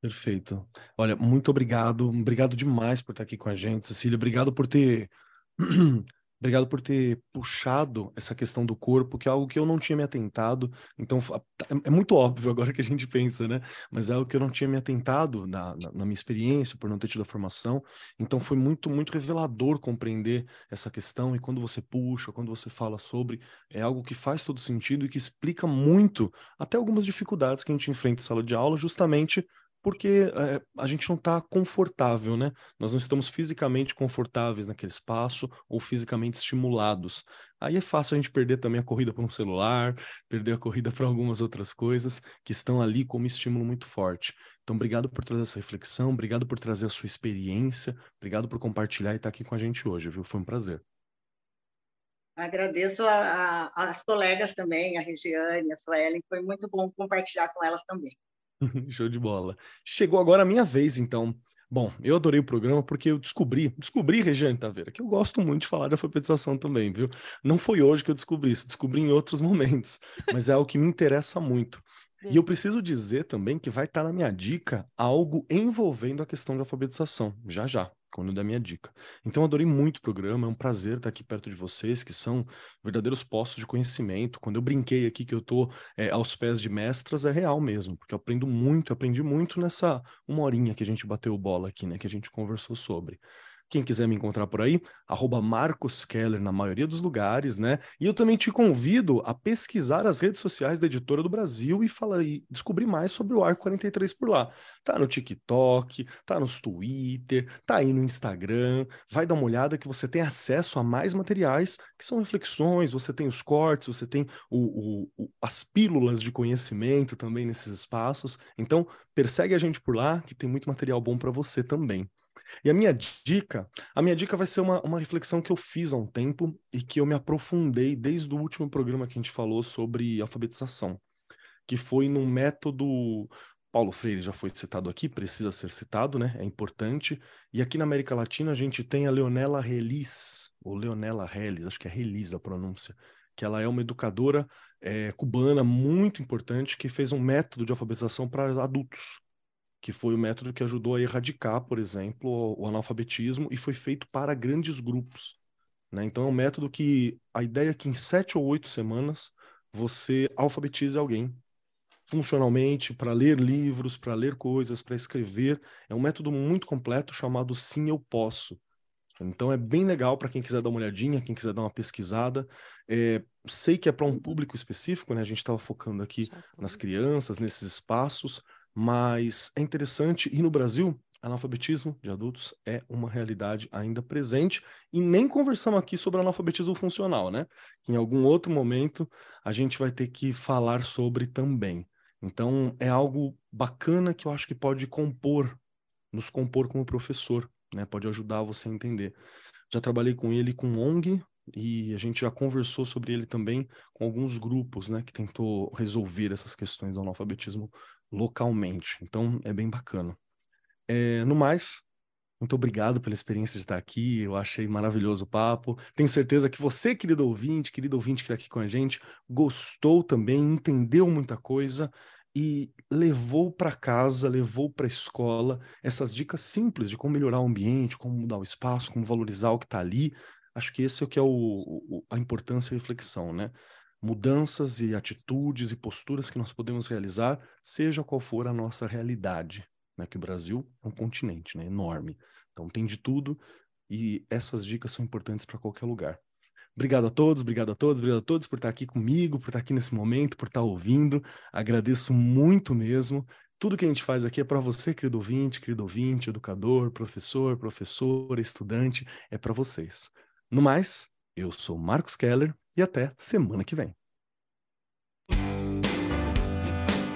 Perfeito. Olha, muito obrigado. Obrigado demais por estar aqui com a gente, Cecília. Obrigado por ter Obrigado por ter puxado essa questão do corpo, que é algo que eu não tinha me atentado. Então, é muito óbvio agora que a gente pensa, né? Mas é algo que eu não tinha me atentado na, na, na minha experiência, por não ter tido a formação. Então, foi muito, muito revelador compreender essa questão. E quando você puxa, quando você fala sobre, é algo que faz todo sentido e que explica muito, até algumas dificuldades que a gente enfrenta em sala de aula, justamente porque é, a gente não está confortável, né? Nós não estamos fisicamente confortáveis naquele espaço ou fisicamente estimulados. Aí é fácil a gente perder também a corrida para um celular, perder a corrida para algumas outras coisas que estão ali como estímulo muito forte. Então, obrigado por trazer essa reflexão, obrigado por trazer a sua experiência, obrigado por compartilhar e estar tá aqui com a gente hoje, viu? Foi um prazer. Agradeço a, a, as colegas também, a Regiane, a Suelen, foi muito bom compartilhar com elas também. Show de bola. Chegou agora a minha vez, então. Bom, eu adorei o programa porque eu descobri, descobri, Regiane Taveira, que eu gosto muito de falar de alfabetização também, viu? Não foi hoje que eu descobri isso, descobri em outros momentos, mas é algo que me interessa muito. E eu preciso dizer também que vai estar na minha dica algo envolvendo a questão de alfabetização, já já quando da minha dica. Então, adorei muito o programa, é um prazer estar aqui perto de vocês, que são verdadeiros postos de conhecimento. Quando eu brinquei aqui que eu estou é, aos pés de mestras, é real mesmo, porque eu aprendo muito, aprendi muito nessa uma horinha que a gente bateu bola aqui, né, que a gente conversou sobre. Quem quiser me encontrar por aí, arroba Marcos Keller na maioria dos lugares, né? E eu também te convido a pesquisar as redes sociais da Editora do Brasil e falar e descobrir mais sobre o Arco 43 por lá. Tá no TikTok, tá nos Twitter, tá aí no Instagram. Vai dar uma olhada que você tem acesso a mais materiais que são reflexões, você tem os cortes, você tem o, o, o, as pílulas de conhecimento também nesses espaços. Então, persegue a gente por lá, que tem muito material bom para você também. E a minha dica, a minha dica vai ser uma, uma reflexão que eu fiz há um tempo e que eu me aprofundei desde o último programa que a gente falou sobre alfabetização, que foi num método Paulo Freire já foi citado aqui, precisa ser citado, né? É importante. E aqui na América Latina a gente tem a Leonela Relis, ou Leonela Relis, acho que é Relis a pronúncia, que ela é uma educadora é, cubana muito importante que fez um método de alfabetização para adultos, que foi o método que ajudou a erradicar, por exemplo, o, analfabetismo e foi feito para grandes grupos. Né? Então é um método que a ideia é que em sete ou oito semanas você alfabetize alguém funcionalmente para ler livros, para ler coisas, para escrever. É um método muito completo chamado Sim Eu Posso. Então é bem legal para quem quiser dar uma olhadinha, quem quiser dar uma pesquisada. É, sei que é para um público específico, né? A gente estava focando aqui nas crianças, nesses espaços, mas é interessante. E no Brasil, analfabetismo de adultos é uma realidade ainda presente. E nem conversamos aqui sobre analfabetismo funcional, né? Em algum outro momento a gente vai ter que falar sobre também. Então, é algo bacana que eu acho que pode compor, nos compor como professor, né? Pode ajudar você a entender. Já trabalhei com ele com ONG e a gente já conversou sobre ele também com alguns grupos, né, que tentou resolver essas questões do analfabetismo localmente. Então, é bem bacana. É, no mais, muito obrigado pela experiência de estar aqui. Eu achei maravilhoso o papo. Tenho certeza que você, querido ouvinte, querido ouvinte que está aqui com a gente, gostou também, entendeu muita coisa e levou para casa, levou para a escola essas dicas simples de como melhorar o ambiente, como mudar o espaço, como valorizar o que está ali. Acho que esse é o que é o, o, a importância e reflexão, né? Mudanças e atitudes e posturas que nós podemos realizar, seja qual for a nossa realidade né? Que o Brasil é um continente, né? Enorme. Então tem de tudo e essas dicas são importantes para qualquer lugar. Obrigado a todos, obrigado a todos, obrigado a todos por estar aqui comigo, por estar aqui nesse momento, por estar ouvindo. Agradeço muito mesmo. Tudo que a gente faz aqui é para você, querido ouvinte, querido ouvinte, educador, professor, professora, estudante, é para vocês. No mais, eu sou Marcos Keller e até semana que vem.